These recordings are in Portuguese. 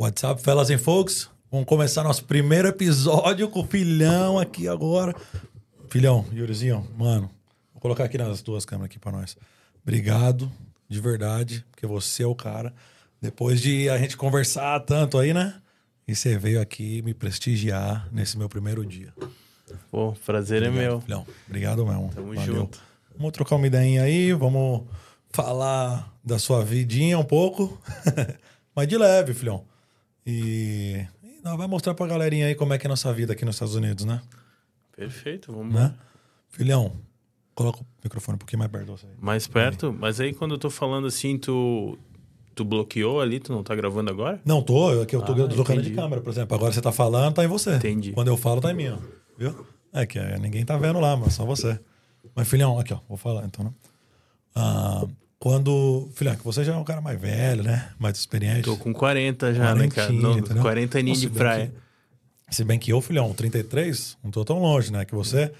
What's up, fellas and folks? Vamos começar nosso primeiro episódio com o filhão aqui agora. Filhão, Yurizinho, mano, vou colocar aqui nas duas câmeras aqui pra nós. Obrigado, de verdade, porque você é o cara. Depois de a gente conversar tanto aí, né? E você veio aqui me prestigiar nesse meu primeiro dia. Pô, prazer é meu. Filhão, obrigado mesmo. Tamo Valeu. junto. Vamos trocar uma ideinha aí, vamos falar da sua vidinha um pouco. Mas de leve, filhão. E, e nós vai mostrar pra galerinha aí como é que é a nossa vida aqui nos Estados Unidos, né? Perfeito, vamos né? lá. Filhão, coloca o microfone um pouquinho mais perto você. Mais perto? Mas aí quando eu tô falando assim, tu, tu bloqueou ali, tu não tá gravando agora? Não, tô, eu, aqui eu tô Ah, trocando de câmera, por exemplo. Agora você tá falando, tá em você. Entendi. Quando eu falo, tá em mim, ó. Viu? É que é, ninguém tá vendo lá, mas só você. Mas, filhão, aqui, ó, vou falar então, né? Ah, quando. Filhão, que você já é um cara mais velho, né? Mais experiente. Tô com 40 já, né, cara? No, entendeu? 40 aninhos de praia. que- se bem que eu, filhão, 33, não tô tão longe, né? Que você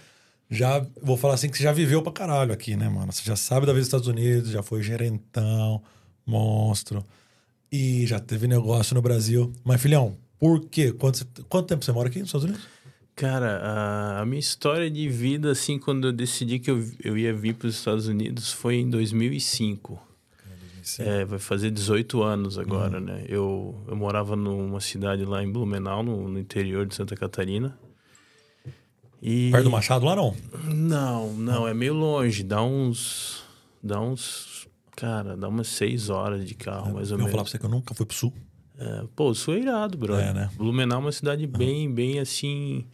já, vou falar assim, que você já viveu pra caralho aqui, né, mano? Você já sabe da vida dos Estados Unidos, já foi gerentão, monstro, e já teve negócio no Brasil. Mas, filhão, por quê? Quanto, quanto tempo você mora aqui nos Estados Unidos? Cara, a, a minha história de vida, assim, quando eu decidi que eu, eu ia vir para os Estados Unidos foi em 2005. É, vai fazer 18 anos Uhum. agora, né? Eu, eu morava numa cidade lá em Blumenau, no, no interior de Santa Catarina. E... Perto do Machado lá, não? Não, não, é meio longe. Dá uns. Dá uns. Cara, dá umas seis horas de carro, mais ou eu vou menos. falar pra você que eu nunca fui pro Sul. É, pô, o Sul é irado, brother. É, né? Blumenau é uma cidade bem, bem assim.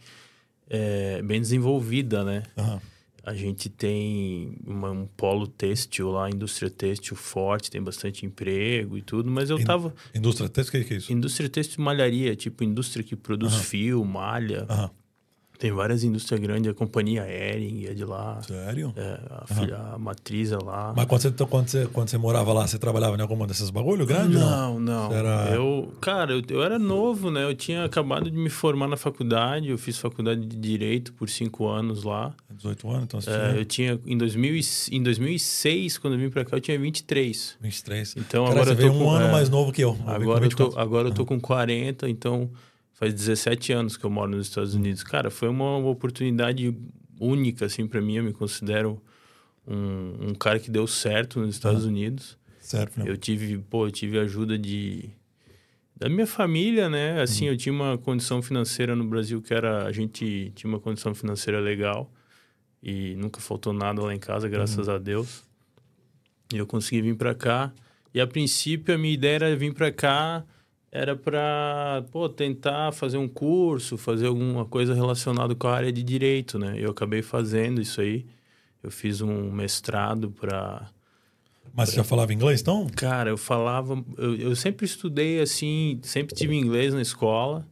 é, bem desenvolvida, né? Aham. A gente tem uma- um polo têxtil lá, indústria têxtil forte, tem bastante emprego e tudo, mas eu In- tava. Indústria têxtil, o que que é isso? Indústria têxtil e malharia, tipo indústria que produz fio, malha. Aham. Tem várias indústrias grandes, a companhia Ering é de lá. Sério? É, a, filha, a matriz é lá. Mas quando você, quando, você, quando você morava lá, você trabalhava em alguma desses bagulho grande? Não, não. Você era- Eu, cara, eu, eu era novo, né? Eu tinha acabado de me formar na faculdade. Eu fiz faculdade de Direito por cinco anos lá. 18 anos, então você É, tinha eu tinha, em, 2000, e- em 2006, quando eu vim pra cá, eu tinha 23. 23. Então, Cara, agora você eu tô veio um com- ano é, mais novo que eu. Eu Agora eu, tô, 24. agora eu tô com 40, então faz 17 anos que eu moro nos Estados Unidos. Cara, foi uma oportunidade única, assim, para mim. Eu me considero um, um cara que deu certo nos Estados Unidos. Sério, filhão. Eu tive, pô, eu tive ajuda de da minha família, né? Assim, eu tinha uma condição financeira no Brasil que era a gente tinha uma condição financeira legal e nunca faltou nada lá em casa, graças a Deus. E eu consegui vir para cá. E a princípio a minha ideia era vir para cá era para, tentar fazer um curso, fazer alguma coisa relacionada com a área de direito, né? Eu acabei fazendo isso aí. Eu fiz um mestrado para Mas você já falava inglês, então? Cara, eu falava. Eu, eu sempre estudei assim, sempre tive inglês na escola,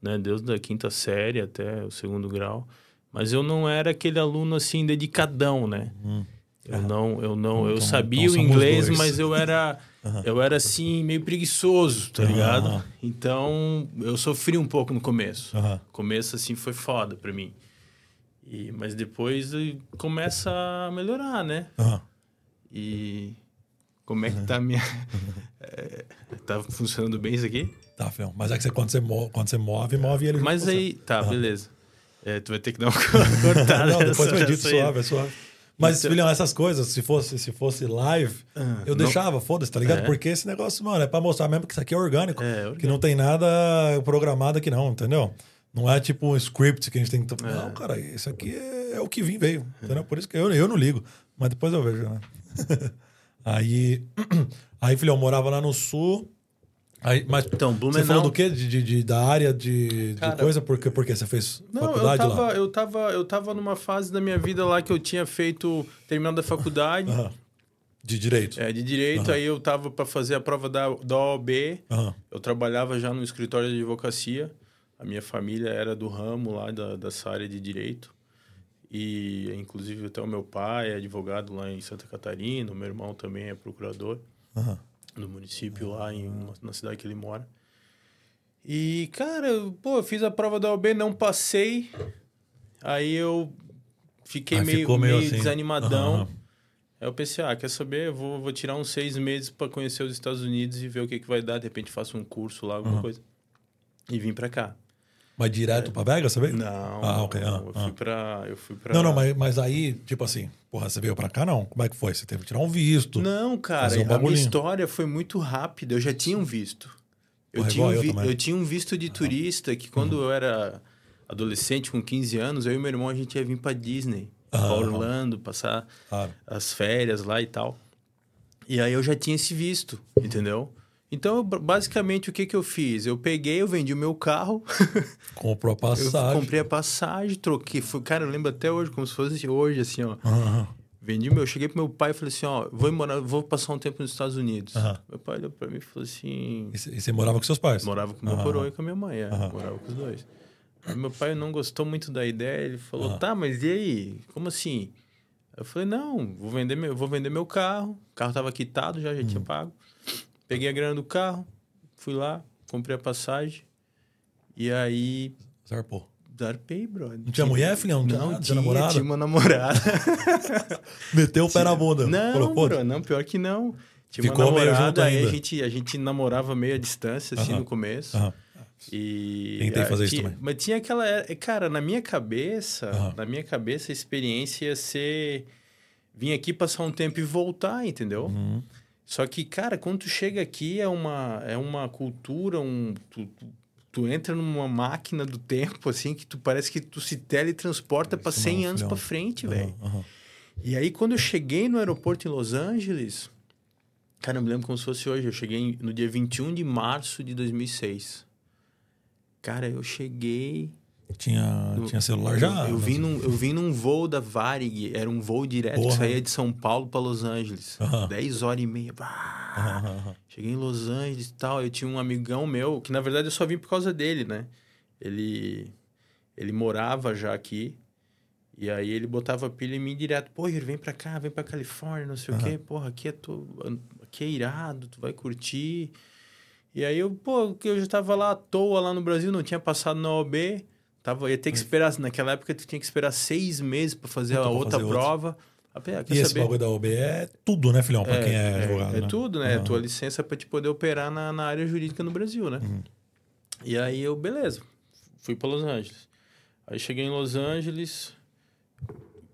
né? Desde a quinta série até o segundo grau. Mas eu não era aquele aluno assim, dedicadão, né? Eu não, eu não, eu Então- sabia então o inglês, dois. mas eu era, eu era assim meio preguiçoso, tá ligado? Aham. Então eu sofri um pouco no começo. O começo assim foi foda pra mim. E, mas depois começa a melhorar, né? E como é que tá a minha. É, tá funcionando bem isso aqui? Tá, filhão. Mas é que você, quando, você move, quando você move, move ele Mas aí. Tá, beleza. É, tu vai ter que dar uma cortada. Não, depois eu edito suave, é suave. Mas, Então- filhão, essas coisas, se fosse, se fosse live, eu não- deixava, foda-se, tá ligado? É. Porque esse negócio, mano, é pra mostrar mesmo que isso aqui é orgânico. É, orgânico. Que não tem nada programado aqui, não, entendeu? Não é tipo um script que a gente tem que. É. Não, cara, isso aqui é, é o que vim veio. Entendeu? Por isso que eu, eu não ligo. Mas depois eu vejo, né? aí, aí, filhão, eu morava lá no sul. Aí, mas Então, você Blumenau. falou do quê? De, de- de- da área de, de Cara, coisa? Porque, porque você fez Não, eu faculdade tava, lá? eu, tava, eu tava numa fase da minha vida lá que eu tinha feito, terminado a faculdade. De direito? é, de direito, aí eu tava para fazer a prova da, da OAB. Eu trabalhava já no escritório de advocacia. A minha família era do ramo lá da, dessa área de direito. E, inclusive, até o meu pai é advogado lá em Santa Catarina. O meu irmão também é procurador Aham. Do município lá em, na cidade que ele mora. E, cara, pô, eu fiz a prova da OAB, não passei. Aí eu fiquei meio, meio assim. desanimadão. Aham. Aí eu pensei, ah, quer saber? Eu vou, vou tirar uns seis meses para conhecer os Estados Unidos e ver o que, que vai dar. De repente faço um curso lá, alguma Uhum. coisa. E vim para cá. Mas direto pra Vegas, você veio? Não, Ah, ok, ah, eu, ah. fui pra, eu fui pra... Não, não, mas, mas aí, tipo assim, porra, você veio pra cá, não? Como é que foi? Você teve que tirar um visto. Não, cara, um a minha história foi muito rápida. Eu já tinha um visto. Eu, Porra, tinha, um eu vi- também. eu tinha um visto de turista que quando Uhum. eu era adolescente, com 15 anos, eu e meu irmão, a gente ia vir pra Disney, pra Aham. Orlando, passar Claro. as férias lá e tal. E aí eu já tinha esse visto, entendeu? Então, eu, basicamente, o que que eu fiz? Eu peguei, eu vendi o meu carro, Comprou a eu passagem. comprei a passagem, troquei. Foi, cara, eu lembro até hoje, como se fosse hoje, assim, ó. Aham. Vendi meu, cheguei pro meu pai e falei assim, ó, vou morar, vou passar um tempo nos Estados Unidos. Aham. Meu pai olhou pra mim e falou assim, E você- morava com seus pais? morava com meu Aham. coroa e com a minha mãe, é, Aham. morava com os dois. Aí meu pai não gostou muito da ideia, ele falou, tá, mas e aí? Como assim? Eu falei, não, vou vender meu, vou vender meu carro. O carro tava quitado já, já Uhum. tinha pago. Peguei a grana do carro, fui lá, comprei a passagem. E aí, Zarpou. zarpei, brother. Não tinha mulher, filhão? Não tinha Não, tinha, Tinha namorada? tinha uma namorada. Meteu o pé na bunda. Não, pô, bro, não, pior que não. Tinha Ficou uma namorada, junto aí a ainda. gente, a gente namorava meio à distância, assim, Aham. no começo. Aham. E Tentei fazer isso tinha- também. Mas tinha aquela, é, cara, na minha cabeça, na minha cabeça a experiência ia ser vir aqui passar um tempo e voltar, entendeu? Uhum. Só que, cara, quando tu chega aqui é uma é uma cultura, um tu, tu, entra numa máquina do tempo assim que tu parece que tu se teletransporta para Isso 100 não, anos para frente, velho. aham. E aí, quando eu cheguei no aeroporto em Los Angeles, cara, eu me lembro como se fosse hoje. Eu cheguei no dia 21 de março de 2006. Cara, eu cheguei. Tinha, eu- tinha celular eu, já? Eu, vim num, eu vim num voo da Varig, era um voo direto que Porra. saía de São Paulo para Los Angeles. Aham. 10 horas e meia. Cheguei em Los Angeles e tal. Eu tinha um amigão meu, que na verdade eu só vim por causa dele, né? Ele, ele morava já aqui. E aí ele botava pilha em mim direto. Pô, vem pra cá, vem pra Califórnia, não sei o quê. Porra, aqui é, to... aqui é irado, tu vai curtir. E aí eu, pô, que eu já tava lá à toa lá no Brasil, não tinha passado na OB. Tava, ia ter que esperar, naquela época tu tinha que esperar seis meses pra fazer Puta, a outra fazer outra. prova. Ah, E esse saber? bagulho da OB é tudo, né, filhão? Pra É, quem é, é, advogado. é né? tudo, né? É Aham. tua licença para te poder operar na, na área jurídica no Brasil, né? Uhum. E aí eu, beleza, fui para Los Angeles. Aí cheguei em Los Angeles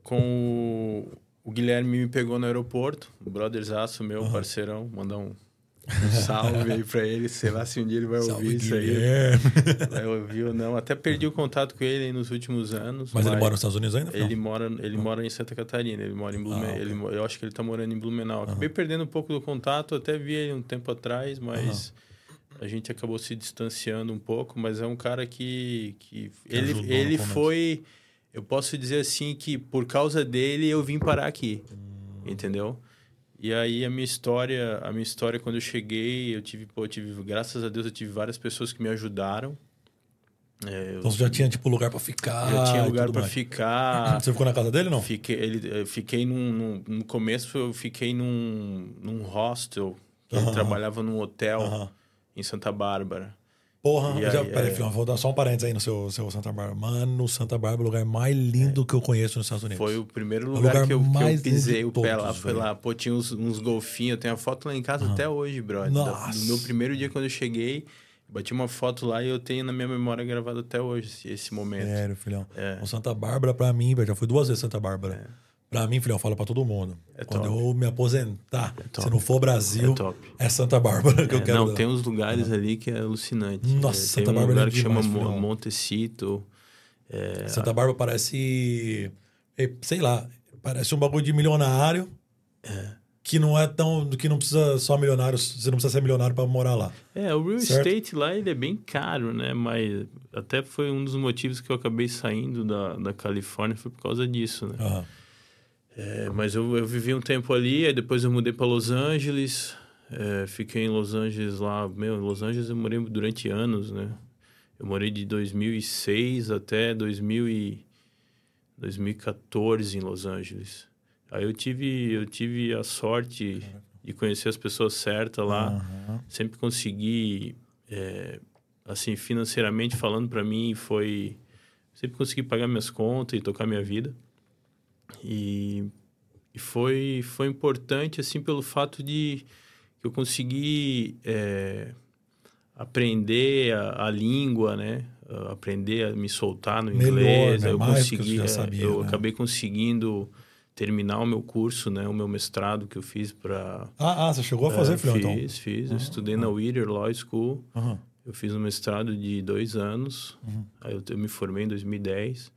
com o, o Guilherme me pegou no aeroporto, o brotherzaço meu, parceirão, mandar um, um salve aí para ele, sei lá se um dia ele vai Salve, ouvir isso aí. Guilherme. Vai ouvir ou não. Até perdi o contato com ele aí nos últimos anos. Mas ele mora nos Estados Unidos ainda? Ele mora, ele mora em Santa Catarina, ele mora em Blumenau. Ah, ele eu acho que ele tá morando em Blumenau. Acabei perdendo um pouco do contato, até vi ele um tempo atrás, mas a gente acabou se distanciando um pouco. Mas é um cara que. que ele no ele começo. foi. Eu posso dizer assim que por causa dele eu vim parar aqui. Hum. Entendeu? E aí a minha história, a minha história quando eu cheguei, eu tive, pô, eu tive, graças a Deus, eu tive várias pessoas que me ajudaram. É, eu Então você já tinha, tipo, lugar pra ficar. já tinha lugar para ficar. Você ficou na casa dele, não? Fiquei, ele, fiquei num, num- No começo, eu fiquei num, num hostel. Que ele trabalhava num hotel em Santa Bárbara. Porra, E já, aí, peraí, é. filhão, vou dar só um parênteses aí no seu, seu Santa Bárbara. Mano, Santa Bárbara é o lugar mais lindo que eu conheço nos Estados Unidos. Foi o primeiro o lugar, lugar que, eu, que mais eu pisei o pé lá. Foi lá, pô, tinha uns, uns golfinhos. Eu tenho a foto lá em casa até hoje, brother. Nossa. No meu primeiro dia, quando eu cheguei, bati uma foto lá e eu tenho na minha memória gravado até hoje esse, momento. Sério, filhão. É. O Santa Bárbara, pra mim, já fui duas vezes Santa Bárbara. Pra mim, filhão, eu falo pra todo mundo. É Quando top. eu me aposentar, top. se não for Brasil, É é Santa Bárbara que eu É, quero. não, tem uns lugares ali que é alucinante. Nossa, É, Santa tem um Bárbara é lugar que chama demais, filhão. Montecito. Santa Bárbara parece. Sei lá, parece um bagulho de milionário. Que não é tão. Que não precisa só milionário. Você não precisa ser milionário pra morar lá. É, o real Certo. estate lá ele é bem caro, né? Mas até foi um dos motivos que eu acabei saindo da, da Califórnia, foi por causa disso, né? Aham. É, mas eu, eu vivi um tempo ali, aí depois eu mudei para Los Angeles. é, fiquei em Los Angeles lá. Meu, Los Angeles eu morei durante anos, né? Eu morei de 2006 até 2000 e 2014 em Los Angeles. Aí eu tive, eu tive a sorte de conhecer as pessoas certas lá. Aham. Sempre consegui, é, assim, financeiramente falando para mim, foi... Sempre consegui pagar minhas contas e tocar minha vida. E, E foi, foi importante, assim, pelo fato de que eu consegui é, aprender a, a, língua, né? Aprender a me soltar no Melhor, inglês. Né? Eu Mais consegui, que sabia, eu né? acabei conseguindo terminar o meu curso, né? O meu mestrado que eu fiz para... Ah, ah, você chegou a fazer, é, filhão, fiz, então? Fiz, fiz. Eu estudei na Whittier Law School. Eu fiz um mestrado de dois anos. Uhum. Aí eu, eu, me formei em 2010.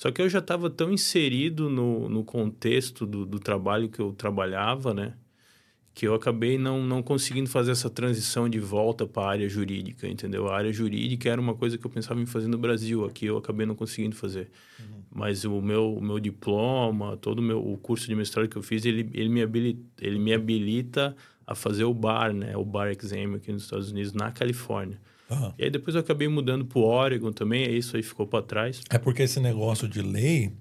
Só que eu já estava tão inserido no, no contexto do, do, trabalho que eu trabalhava, né? Que eu acabei não, não conseguindo fazer essa transição de volta para a área jurídica, entendeu? A área jurídica era uma coisa que eu pensava em fazer no Brasil. Aqui eu acabei não conseguindo fazer. Uhum. Mas o meu, o meu diploma, todo o, meu, o curso de mestrado que eu fiz, ele, ele, me habilita, ele me habilita a fazer o bar, né? O bar exam aqui nos Estados Unidos, na Califórnia. Uhum. E aí depois eu acabei mudando para o Oregon também, aí isso aí ficou para trás. É porque esse negócio de lei.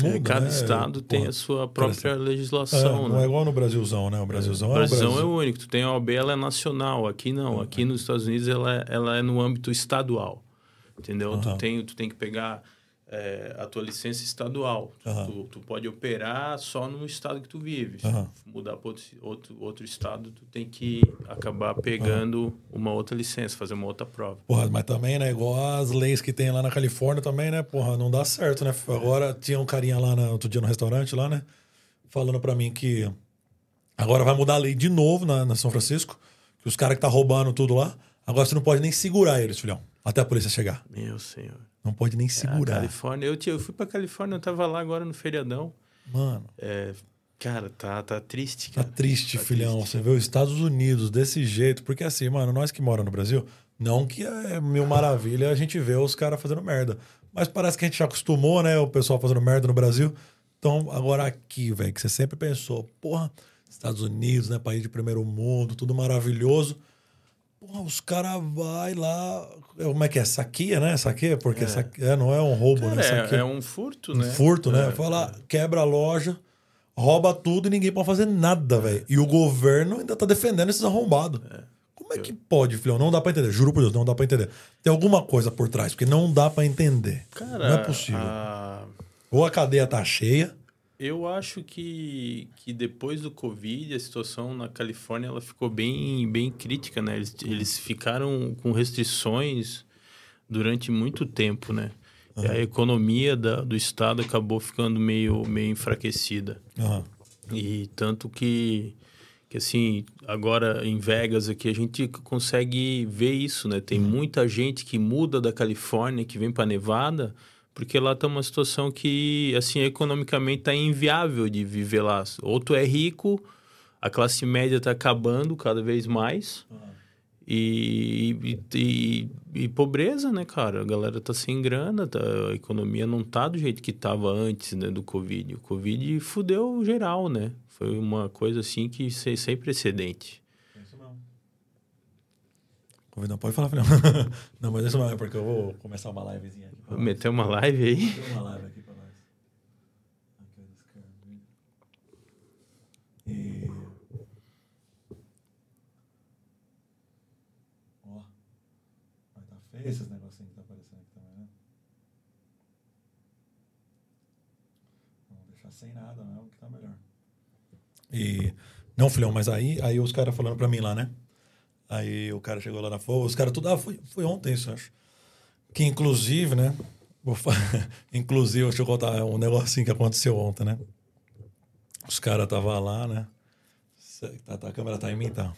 Muda, é, cada né? estado tem a sua própria é, legislação, Não né? é igual no Brasilzão, né? O Brasilzão o é o Brasilzão Brasil. é o único. Tu tem a OAB, ela é nacional. Aqui não. Aqui nos Estados Unidos ela é, ela é no âmbito estadual. Entendeu? Uhum. Tu, tem, tu tem que pegar é, a tua licença estadual. Uhum. Tu, tu, pode operar só no estado que tu vives. Uhum. Mudar para outro, outro, outro estado, tu tem que acabar pegando uma outra licença, fazer uma outra prova. Porra, mas também, né? Igual as leis que tem lá na Califórnia também, né? Porra, não dá certo, né? Agora tinha um carinha lá no outro dia no restaurante lá, né? Falando para mim que agora vai mudar a lei de novo na, na São Francisco, que os caras que tá roubando tudo lá, agora você não pode nem segurar eles, filhão, até a polícia chegar. Meu senhor. Não pode nem segurar. É, Califórnia. Eu, eu fui pra Califórnia, eu tava lá agora no feriadão. Mano. É, cara, tá, tá triste, cara. Tá triste, tá filhão. triste. Você vê os Estados Unidos desse jeito. Porque assim, mano, nós que moramos no Brasil, não que é mil maravilha a gente vê os caras fazendo merda. Mas parece que a gente já acostumou, né? O pessoal fazendo merda no Brasil. Então, agora aqui, velho, que você sempre pensou, porra, Estados Unidos, né? País de primeiro mundo, tudo maravilhoso. Porra, os caras vai lá. Como é que é? Saqueia, né? Saqueia, porque é. Saqueia, não é um roubo, Cara, né? É, é um furto, né? Um furto, né? É, Fala, quebra a loja, rouba tudo e ninguém pode fazer nada, velho. E o governo ainda tá defendendo esses arrombados. Como é que pode, filhão? Não dá pra entender. Juro por Deus, não dá pra entender. Tem alguma coisa por trás, porque não dá pra entender. Cara, não é possível. a- Ou a cadeia tá cheia. Eu acho que, que depois do Covid, a situação na Califórnia ela ficou bem, bem crítica, né? Eles, eles ficaram com restrições durante muito tempo, né? E a economia da, do estado acabou ficando meio, meio enfraquecida. Aham. E tanto que, que, assim, agora em Vegas aqui a gente consegue ver isso, né? Tem muita gente que muda da Califórnia, que vem para Nevada, porque lá tá uma situação que, assim, economicamente tá inviável de viver lá. Ou tu é rico, a classe média tá acabando cada vez mais. E, e, e, e pobreza, né, cara? A galera tá sem grana, tá, a economia não tá do jeito que tava antes, né, do Covid. O Covid fudeu geral, né? Foi uma coisa assim que sem, sem precedente. Convidão, pode falar, filhão. não, mas isso não é porque eu vou começar uma livezinha Vou meter uma live aí. Uma live aqui pra nós. E... Ó. Vai tá feio esses negocinhos que tá aparecendo aqui também, né? Vamos deixar sem nada mesmo, que tá melhor. E... Não, filhão, mas aí, aí os caras falando pra mim lá, né? Aí o cara chegou lá na fogo, os caras tudo... Ah, foi, foi ontem isso, acho. Que inclusive, né? Inclusive, deixa eu contar um negocinho que aconteceu ontem, né? Os caras estavam lá, né? Tá, tá, a câmera tá em mim, tá?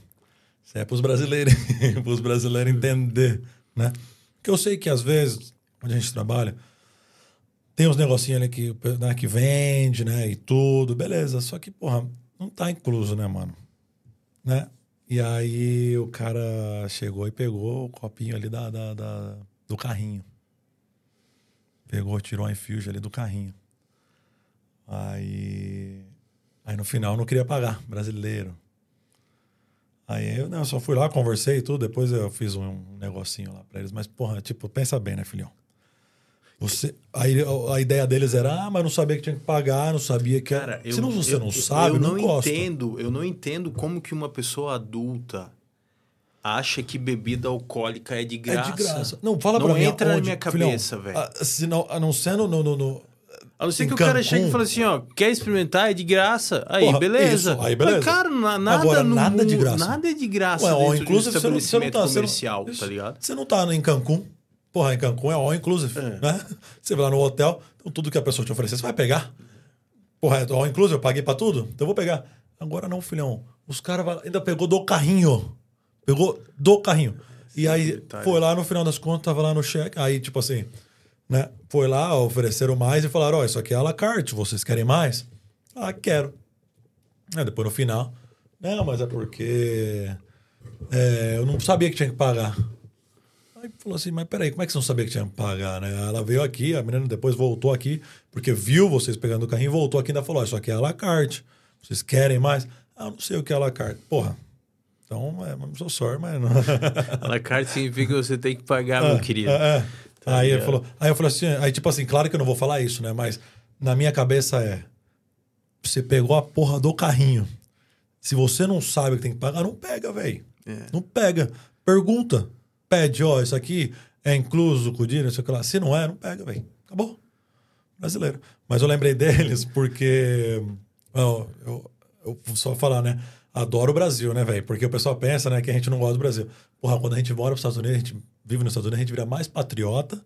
Isso é pros brasileiros, pros brasileiros entender, né? Porque eu sei que às vezes, onde a gente trabalha, tem uns negocinhos ali que, né, que vende, né? E tudo, beleza. Só que, porra, não tá incluso, né, mano? Né? E aí o cara chegou e pegou o copinho ali da, da- da- do carrinho. Pegou, tirou a infuse ali do carrinho. Aí. Aí no final não queria pagar, brasileiro. Aí eu, não, eu só fui lá, conversei e tudo, depois eu fiz um negocinho lá pra eles. Mas, porra, tipo, pensa bem, né, filhão? Você, aí a ideia deles era, ah, mas não sabia que tinha que pagar, não sabia que. Cara, eu, Se não, você eu- não sabe, eu não, não entendo, eu não entendo como que uma pessoa adulta acha que bebida alcoólica é de graça. É de graça. Não, fala Não pra mim. entra na onde, minha filhão, cabeça, velho. ah, se não, a não sendo no, no- no- A não ser que o cara chegue e fale assim, ó, quer experimentar? É de graça. Aí, Porra, beleza. isso, aí beleza. Mas, cara, na- nada Agora, nada de mundo- graça. Nada é de graça Ué, all de um inclusive, você não, você não tá... você não- comercial, tá ligado? Você não tá em Cancún. Porra, em Cancún é all inclusive, É. né? Você vai lá no hotel, então tudo que a pessoa te oferecer, você vai pegar. Porra, é all inclusive, eu paguei pra tudo, então eu vou pegar. Agora não, filhão. Os caras ainda pegou do carrinho. Pegou do carrinho. E aí detalhe. foi lá, no final das contas, tava lá no cheque. Aí, tipo assim, né? Foi lá, ofereceram mais e falaram: Ó, isso aqui é à la carte, vocês querem mais? Ah, quero. Aí depois no final, não, mas é porque é, eu não sabia que tinha que pagar. Aí falou assim, mas peraí, como é que você não sabia que tinha que pagar, né? Ela veio aqui, a menina depois voltou aqui, porque viu vocês pegando o carrinho, voltou aqui e ainda falou, ó, isso aqui é à la carte. Vocês querem mais? Ah, não sei o que é à la carte. Porra, então, é, não sou sorry, mas não... A la carte significa que você tem que pagar, meu querido. É, é. Tá aí, ele falou, aí eu falei assim, aí tipo assim, claro que eu não vou falar isso, né? Mas na minha cabeça é, você pegou a porra do carrinho. Se você não sabe que tem que pagar, não pega, velho. É. Não pega. Pergunta. Pede, ó, isso aqui é incluso com o dinheiro, isso aqui lá. Se não é, não pega, velho. Acabou. Brasileiro. Mas eu lembrei deles porque. eu, eu vou só falar, né? Adoro o Brasil, né, velho? Porque o pessoal pensa, né, que a gente não gosta do Brasil. Porra, quando a gente mora nos Estados Unidos, a gente vive nos Estados Unidos, a gente vira mais patriota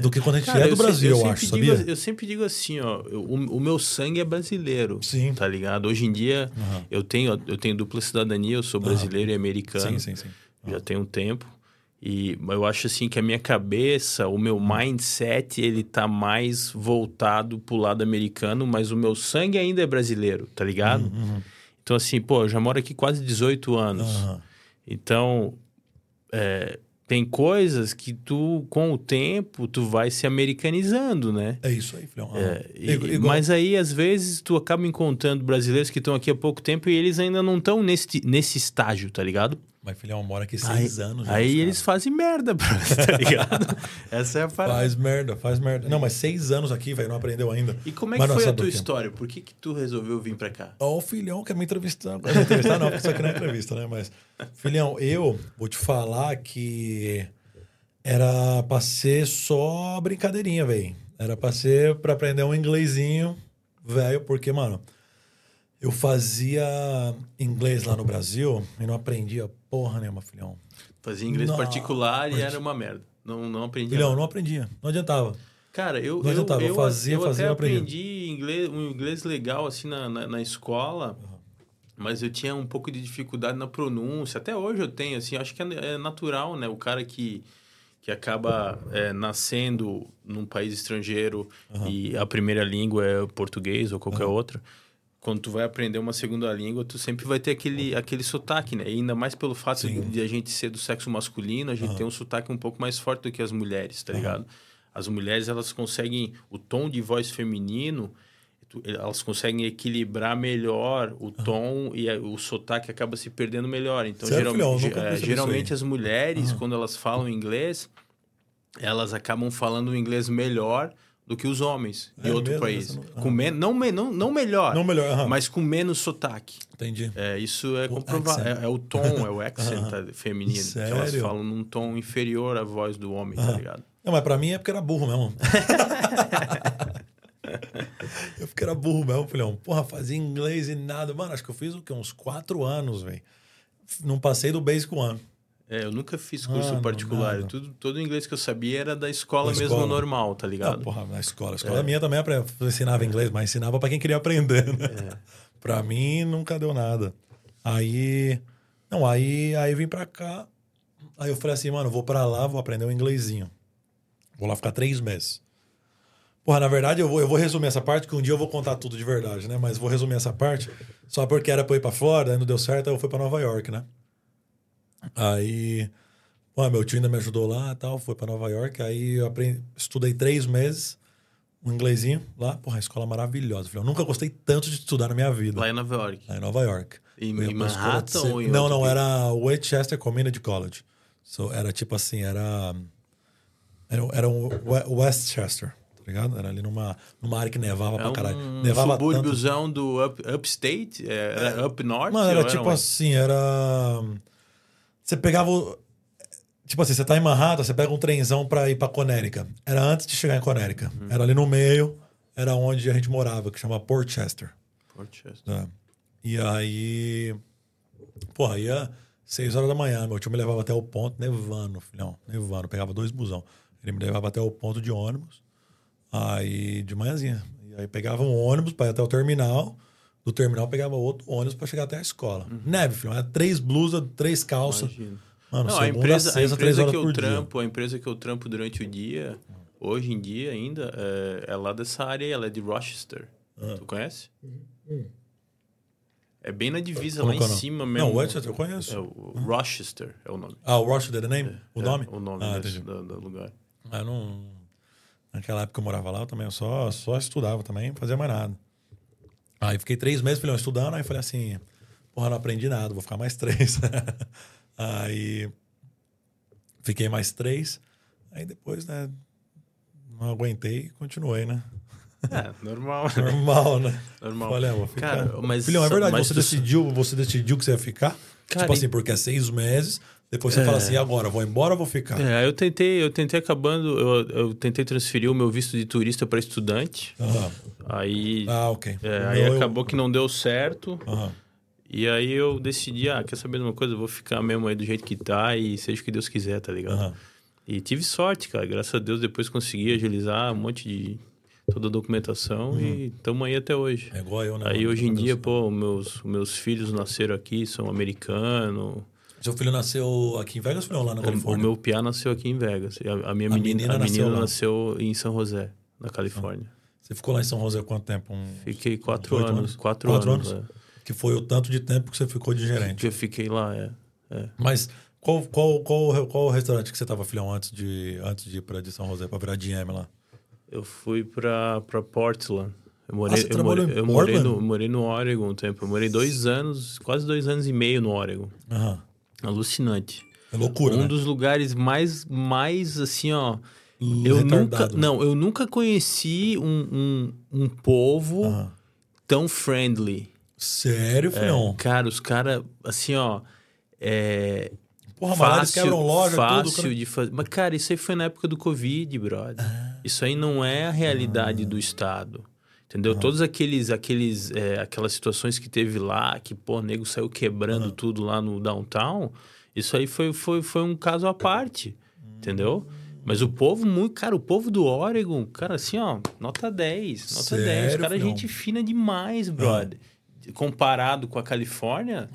do que quando a gente Cara, é do se- Brasil, eu, sempre acho, digo, sabia? Eu sempre digo assim, ó, eu- o, o meu sangue é brasileiro. Sim. Tá ligado? Hoje em dia, Aham. eu, tenho, eu tenho dupla cidadania, eu sou brasileiro e americano. Sim, sim, sim. Já tem um tempo. E eu acho assim que a minha cabeça, o meu mindset, ele tá mais voltado pro lado americano, mas o meu sangue ainda é brasileiro, tá ligado? Uhum, Então, assim, pô, eu já moro aqui quase 18 anos. Aham. Então, é, tem coisas que tu, com o tempo, tu vai se americanizando, né? É isso aí, filhão. É, e- Igu- igual- mas aí, às vezes, tu acaba encontrando brasileiros que estão aqui há pouco tempo e eles ainda não estão nesse, nesse estágio, tá ligado? Mas, filhão, mora aqui Aí, seis anos. já, aí eles fazem merda, pra tá ligado? Essa é a parada. Faz merda, faz merda. Não, mas seis anos aqui, velho, não aprendeu ainda. E como é Mas que não foi a tua história? Por que que tu resolveu vir pra cá? Ó, o filhão quer me entrevistar. Não quer me entrevistar, não, porque isso aqui não é entrevista, né? Mas, filhão, eu vou te falar que era pra ser só brincadeirinha, velho. Era pra ser pra aprender um inglesinho, velho, porque, mano, eu fazia inglês lá no Brasil e não aprendia porra nenhuma, filhão. Fazia inglês Não, particular e mas- era uma merda. Não, não aprendi. Filhão, nada. não aprendia, não adiantava. Cara, eu, Não adiantava, eu eu, fazia, eu fazia, até aprendi. inglês, um inglês legal assim na, na, na escola, mas eu tinha um pouco de dificuldade na pronúncia. Até hoje eu tenho, assim, acho que é, é natural, né? O cara que, que acaba é, nascendo num país estrangeiro e a primeira língua é português ou qualquer outra. Quando tu vai aprender uma segunda língua, tu sempre vai ter aquele, aquele sotaque, né? E ainda mais pelo fato Sim. de a gente ser do sexo masculino, a gente tem um sotaque um pouco mais forte do que as mulheres, tá ligado? As mulheres, elas conseguem... O tom de voz feminino, elas conseguem equilibrar melhor o tom e o sotaque acaba se perdendo melhor. Então, Sério, filhão? Geralmente, nunca é, geralmente as mulheres, quando elas falam inglês, elas acabam falando o inglês melhor do que os homens É de outro mesmo? país. Com men não, me- não, não melhor, Não melhor, mas com menos sotaque. Entendi. É, isso é comprovado. É, é o tom, é o accent feminino. Que elas Sério? falam num tom inferior à voz do homem, tá ligado? Não, mas pra mim é porque era burro mesmo. eu porque era burro mesmo, filhão. Porra, fazia inglês e nada. Mano, acho que eu fiz o quê? Uns quatro anos, velho. Não passei do basic one. É, eu nunca fiz curso Mano, particular. Tudo, todo o inglês que eu sabia era da escola Da mesmo escola. normal, tá Ah, ligado? porra, na escola. A escola minha também apre- ensinava inglês, mas ensinava pra quem queria aprender, né? Pra mim, nunca deu nada. Aí... Não, aí, aí vim pra cá. Aí eu falei assim, mano, vou pra lá, vou aprender um inglesinho. Vou lá ficar três meses. Porra, na verdade, eu vou, eu vou resumir essa parte, que um dia eu vou contar tudo de verdade, né? Mas vou resumir essa parte. Só porque era pra eu ir pra Flórida, aí não deu certo, aí eu fui pra Nova York, né? Aí... Pô, meu tio ainda me ajudou lá e tal, foi pra Nova York. Aí eu aprendi, estudei três meses, um inglesinho lá. Porra, escola maravilhosa. Eu nunca gostei tanto de estudar na minha vida. Lá em Nova York. Lá em Nova York. Em- em de Manhattan ser- ou em Não, não, país? era Westchester Community College. So, era tipo assim, era... Era, era um We- Westchester, tá ligado? Era ali numa, numa área que nevava É pra caralho. um nevava tanto. subúrbiozão do up, upstate? É, era up north? Mano, era tipo onde? assim, era. Você pegava. o- Tipo assim, você tá em Manhattan, você pega um trenzão pra ir pra Conérica. Era antes de chegar em Conérica. Uhum. Era ali no meio. era onde a gente morava, que chama Port Chester. Port Chester. né? E aí. Porra, ia 6 horas da manhã. Meu tio me levava até o ponto, nevando, filhão. Nevando. Pegava dois busão. Ele me levava até o ponto de ônibus. Aí, de manhãzinha. E aí pegava um ônibus para ir até o terminal. Do terminal pegava outro ônibus para chegar até a escola. Neve, filhão. Era três blusas, três calças. Mano, Não, a empresa, a empresa horas que eu por dia. trampo, a empresa que eu trampo durante o dia, hoje em dia ainda, é, é lá dessa área, ela é de Rochester. Ah. Tu conhece? É bem na divisa, Como lá é em nome? cima mesmo. Não, Westchester eu conheço. É o Rochester é o nome. Ah, o Rochester, the name? o É, nome? O nome Ah, desse- do, do lugar. Eu não... Naquela época que eu morava lá, eu também eu só, só estudava também, não fazia mais nada. Aí fiquei três meses, filhão, estudando, aí falei assim, porra, não aprendi nada, vou ficar mais três. aí fiquei mais três, aí depois, né, não aguentei e continuei, né? É, normal. Normal, né? Normal. Ah, vou ficar. Cara, mas- Filhão, é verdade, você tu- decidiu, você decidiu que você ia ficar? Cara, tipo assim, porque é seis meses, depois você fala assim, agora, vou embora ou vou ficar? É, eu tentei, eu tentei acabando, eu, eu tentei transferir o meu visto de turista para estudante. Aham. Aí, Ah, ok. é, aí eu- acabou que não deu certo. Aham. E aí eu decidi, ah, quer saber de uma coisa? Eu vou ficar mesmo aí do jeito que tá e seja o que Deus quiser, tá ligado? Aham. E tive sorte, cara. Graças a Deus depois consegui agilizar um monte de toda a documentação e estamos aí até hoje. É igual eu, né? Aí hoje em dia, pô, meus, meus filhos nasceram aqui, são americanos. Seu filho nasceu aqui em Vegas ou lá na O, o Califórnia? meu piá nasceu aqui em Vegas. A, a minha A menina, menina a nasceu menina nasceu em São José, na Califórnia. Você ficou lá em São José quanto tempo? Um... Fiquei quatro anos, anos? Quatro, Quatro anos. anos? é. Que foi o tanto de tempo que você ficou de gerente. Que eu fiquei lá, é. é. Mas qual, qual, qual, qual o restaurante que você tava, filhão, antes de, antes de ir de São José, pra virar GM lá? Eu fui pra Portland. Eu morei, Ah, você eu, morei, eu morei, no, morei no Oregon um tempo. Eu morei dois anos, quase dois anos e meio no Oregon. Aham. Alucinante. É loucura, um né? dos lugares mais, mais assim, ó. Eu nunca, né? não, eu nunca conheci um, um, um povo tão friendly. Sério, filhão? Cara, os caras, assim, ó. É, Porra, fácil, quebram loja, fácil tudo. cara. de fazer. Mas, cara, isso aí foi na época do Covid, brother. Ah. Isso aí não é a realidade do Estado. Entendeu? Todos aqueles, aqueles, é, aquelas situações que teve lá, que, pô, o nego saiu quebrando tudo lá no downtown, isso aí foi, foi, foi um caso à parte. Entendeu? Mas o povo, muito, cara, o povo do Oregon, cara, assim, ó, nota 10, nota 10. Sério, Cara, filhão? gente fina demais, brother. Comparado com a Califórnia.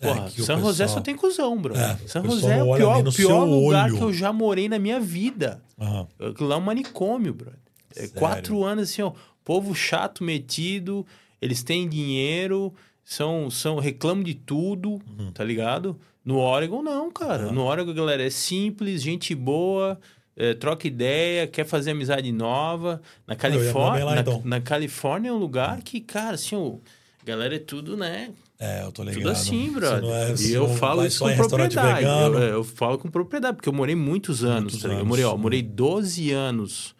É Porra, o São José pessoal- só tem cuzão, bro. É, São José é o pior, pior lugar olho. que eu já morei na minha vida. Lá é um manicômio, bro. É quatro anos assim, ó. Povo chato, metido, eles têm dinheiro, são, são reclamam de tudo, Uhum. tá ligado? No Oregon, não, cara. No Oregon, galera é simples, gente boa, é, troca ideia, quer fazer amizade nova. Na Califórnia, lá, na, então. na Califórnia é um lugar que, cara, assim, a galera é tudo, né? É, eu tô ligado. Tudo assim, brother. é- e eu falo isso com propriedade. Eu, vegano. eu falo com propriedade, porque eu morei muitos anos, Muitos tá ligado? Eu anos, morei, ó, uhum. morei 12 anos.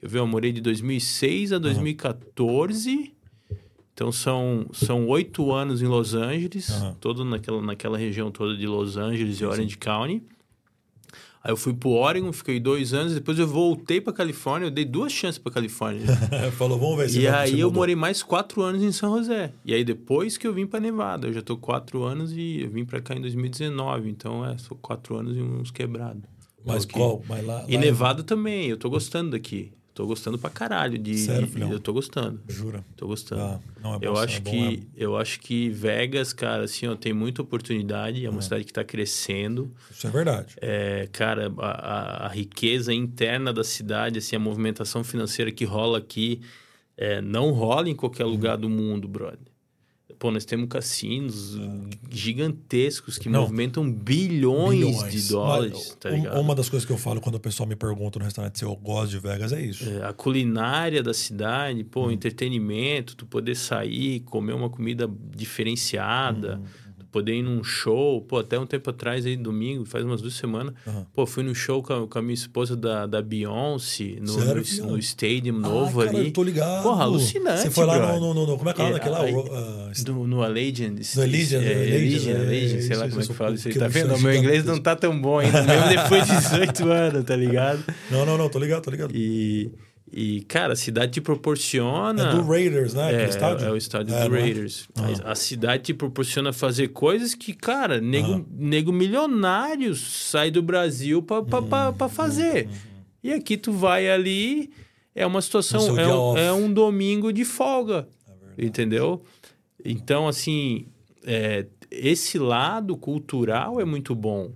Eu vi, eu morei de 2006 a 2014. Então são são oito anos em Los Angeles, Aham. todo naquela, naquela região toda de Los Angeles e Orange County. Aí eu fui pro Oregon, fiquei dois anos, depois eu voltei pra Califórnia, eu dei duas chances pra Califórnia. Falou, vamos ver se E vai- aí eu morei mais quatro anos em São José. E aí depois que eu vim pra Nevada, eu já tô quatro anos e eu vim pra cá em 2019. Então, é, sou quatro anos e uns quebrados. Mas qual? Mas lá, E lá- Nevada também, eu tô gostando daqui. Tô gostando pra caralho de... Sério, de- eu tô gostando, Jura? tô gostando. Ah, não, é bom, eu acho é bom, que eu acho que Vegas, cara, assim, ó, tem muita oportunidade, é uma cidade que tá crescendo. é- Isso é verdade. É, cara, a, a- a riqueza interna da cidade, assim, a movimentação financeira que rola aqui, é, não rola em qualquer Uhum. lugar do mundo, brother. Pô, nós temos cassinos gigantescos que Não. movimentam bilhões, de dólares, Mas, tá um- ligado? Uma das coisas que eu falo quando o pessoal me pergunta no restaurante se eu gosto de Vegas é isso. É, a culinária da cidade, pô, o entretenimento, tu poder sair, comer uma comida diferenciada, tu poder ir num show, pô, até um tempo atrás aí, domingo, faz umas duas semanas, Aham. pô, fui no show com a, com a minha esposa da, da Beyoncé, no, Sério, no, no stadium Ah, novo cara, ali. eu tô ligado. Porra, alucinante, Você foi lá no, no, no- Como é que é É, aí- O, ah, Do, no Allegiant. No Allegiant, é, Allegiant, é, Allegiant, sei lá como é que fala isso aí. Tá vendo? O meu inglês não tá tão bom ainda, mesmo depois de 18 anos, tá ligado? Não, não, não, tô ligado, tô ligado. E, E, cara, a cidade te proporciona. É do Raiders, né? É, estádio? é o estádio É, do não é? Raiders. Ah. A, cidade te proporciona fazer coisas que, cara, nego, Ah. nego milionário sai do Brasil pra, pra, pra, Hum, pra fazer. E aqui tu vai ali, é uma situação, é um, é um domingo de folga. É. Entendeu? Então, assim, é, esse lado cultural é muito bom,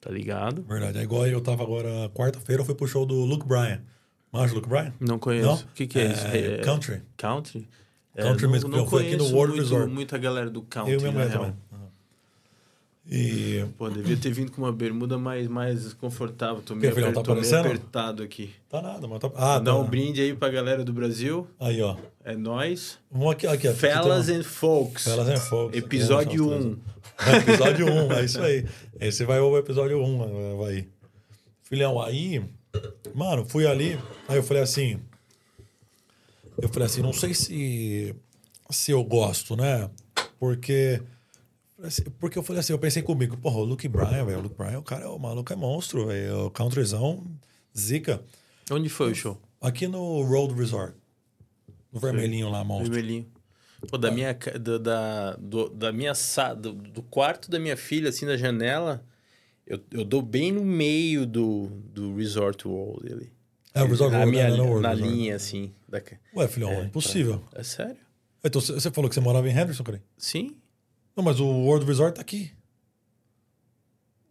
tá ligado? Verdade. É igual eu tava agora, quarta-feira, eu fui pro show do Luke Bryan. Manja o Luke Bryan? Não conheço. O que, que é, isso? É- Country. Country? É, Country não, mesmo, não eu fui aqui no conheço World muito, Resort. muita galera do country, eu minha na real. também. E. Pô, devia ter vindo com uma bermuda mais, mais confortável. Tô meio, filhão, aper- tá tô meio apertado aqui. Tá nada, mas tá. Ah, Dá tá. um brinde aí pra galera do Brasil. Aí, ó. É nóis. Vamos aqui, aqui. aqui Fellas and Folks. um- Fellas and Folks. Episódio Aqui, 1. É, episódio 1, é isso aí. Esse vai o episódio 1, vai. Filhão, aí, mano, fui ali, aí eu falei assim, eu falei assim, não sei se se eu gosto, né? Porque porque eu falei assim, eu pensei comigo, porra, o Luke Bryan, velho, o Luke Bryan, o cara, o maluco é monstro, velho, o countryzão, zica. Onde foi o show? Aqui no Road Resort, no vermelhinho lá, monstro. Vermelhinho. Pô, da minha, ca- do, da, do, da minha sa- do, do quarto da minha filha, assim, da janela, eu, eu dou bem no meio do, do Resort World ali. É, o Resort na World, minha, né, não é World Na Resort. linha, assim. Da... Ué, filhão, é impossível. É sério? Então, você falou que você morava em Henderson, cara? Sim. Não, mas o World Resort tá aqui.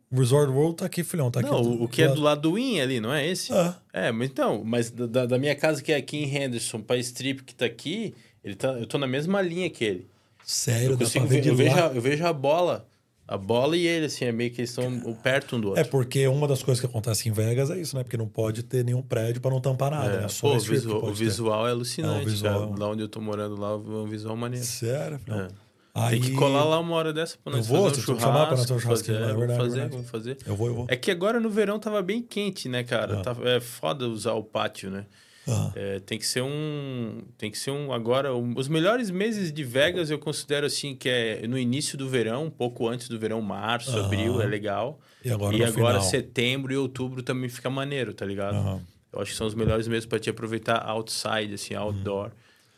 O Resort World tá aqui, filhão. Tá aqui. não, o, o que é do lado do Win ali, não é esse? É. É, mas então, mas da- da, minha casa que é aqui em Henderson pra Strip que tá aqui, ele tá, eu tô na mesma linha que ele. Sério, Eu, dá consigo pra ver eu, vejo a, eu vejo a bola. A bola e ele, assim, é meio que eles estão perto um do outro. É porque uma das coisas que acontece em Vegas é isso, né? Porque não pode ter nenhum prédio pra não tampar nada, É, né? Só pô, o, visual, o visual é alucinante, É, visual cara. é um- Lá onde eu tô morando, lá é um visual maneiro. Sério, filhão. É. Aí... Tem que colar lá uma hora dessa pra Eu nós vou, fazer um churrasco. chamar pra nós fazer um fazer, é vamos verdade, fazer, verdade. vamos fazer. Eu vou, eu vou. É que agora no verão tava bem quente, né, cara? Ah. Tava- é foda usar o pátio, né? Ah, É, tem que ser um. Tem que ser um. Agora, um- os melhores meses de Vegas eu considero assim que é no início do verão, um pouco antes do verão, março, Aham. abril, é legal. E agora e agora final. setembro e outubro também fica maneiro, tá ligado? Aham. Eu acho que são os melhores meses pra te aproveitar outside, assim, outdoor.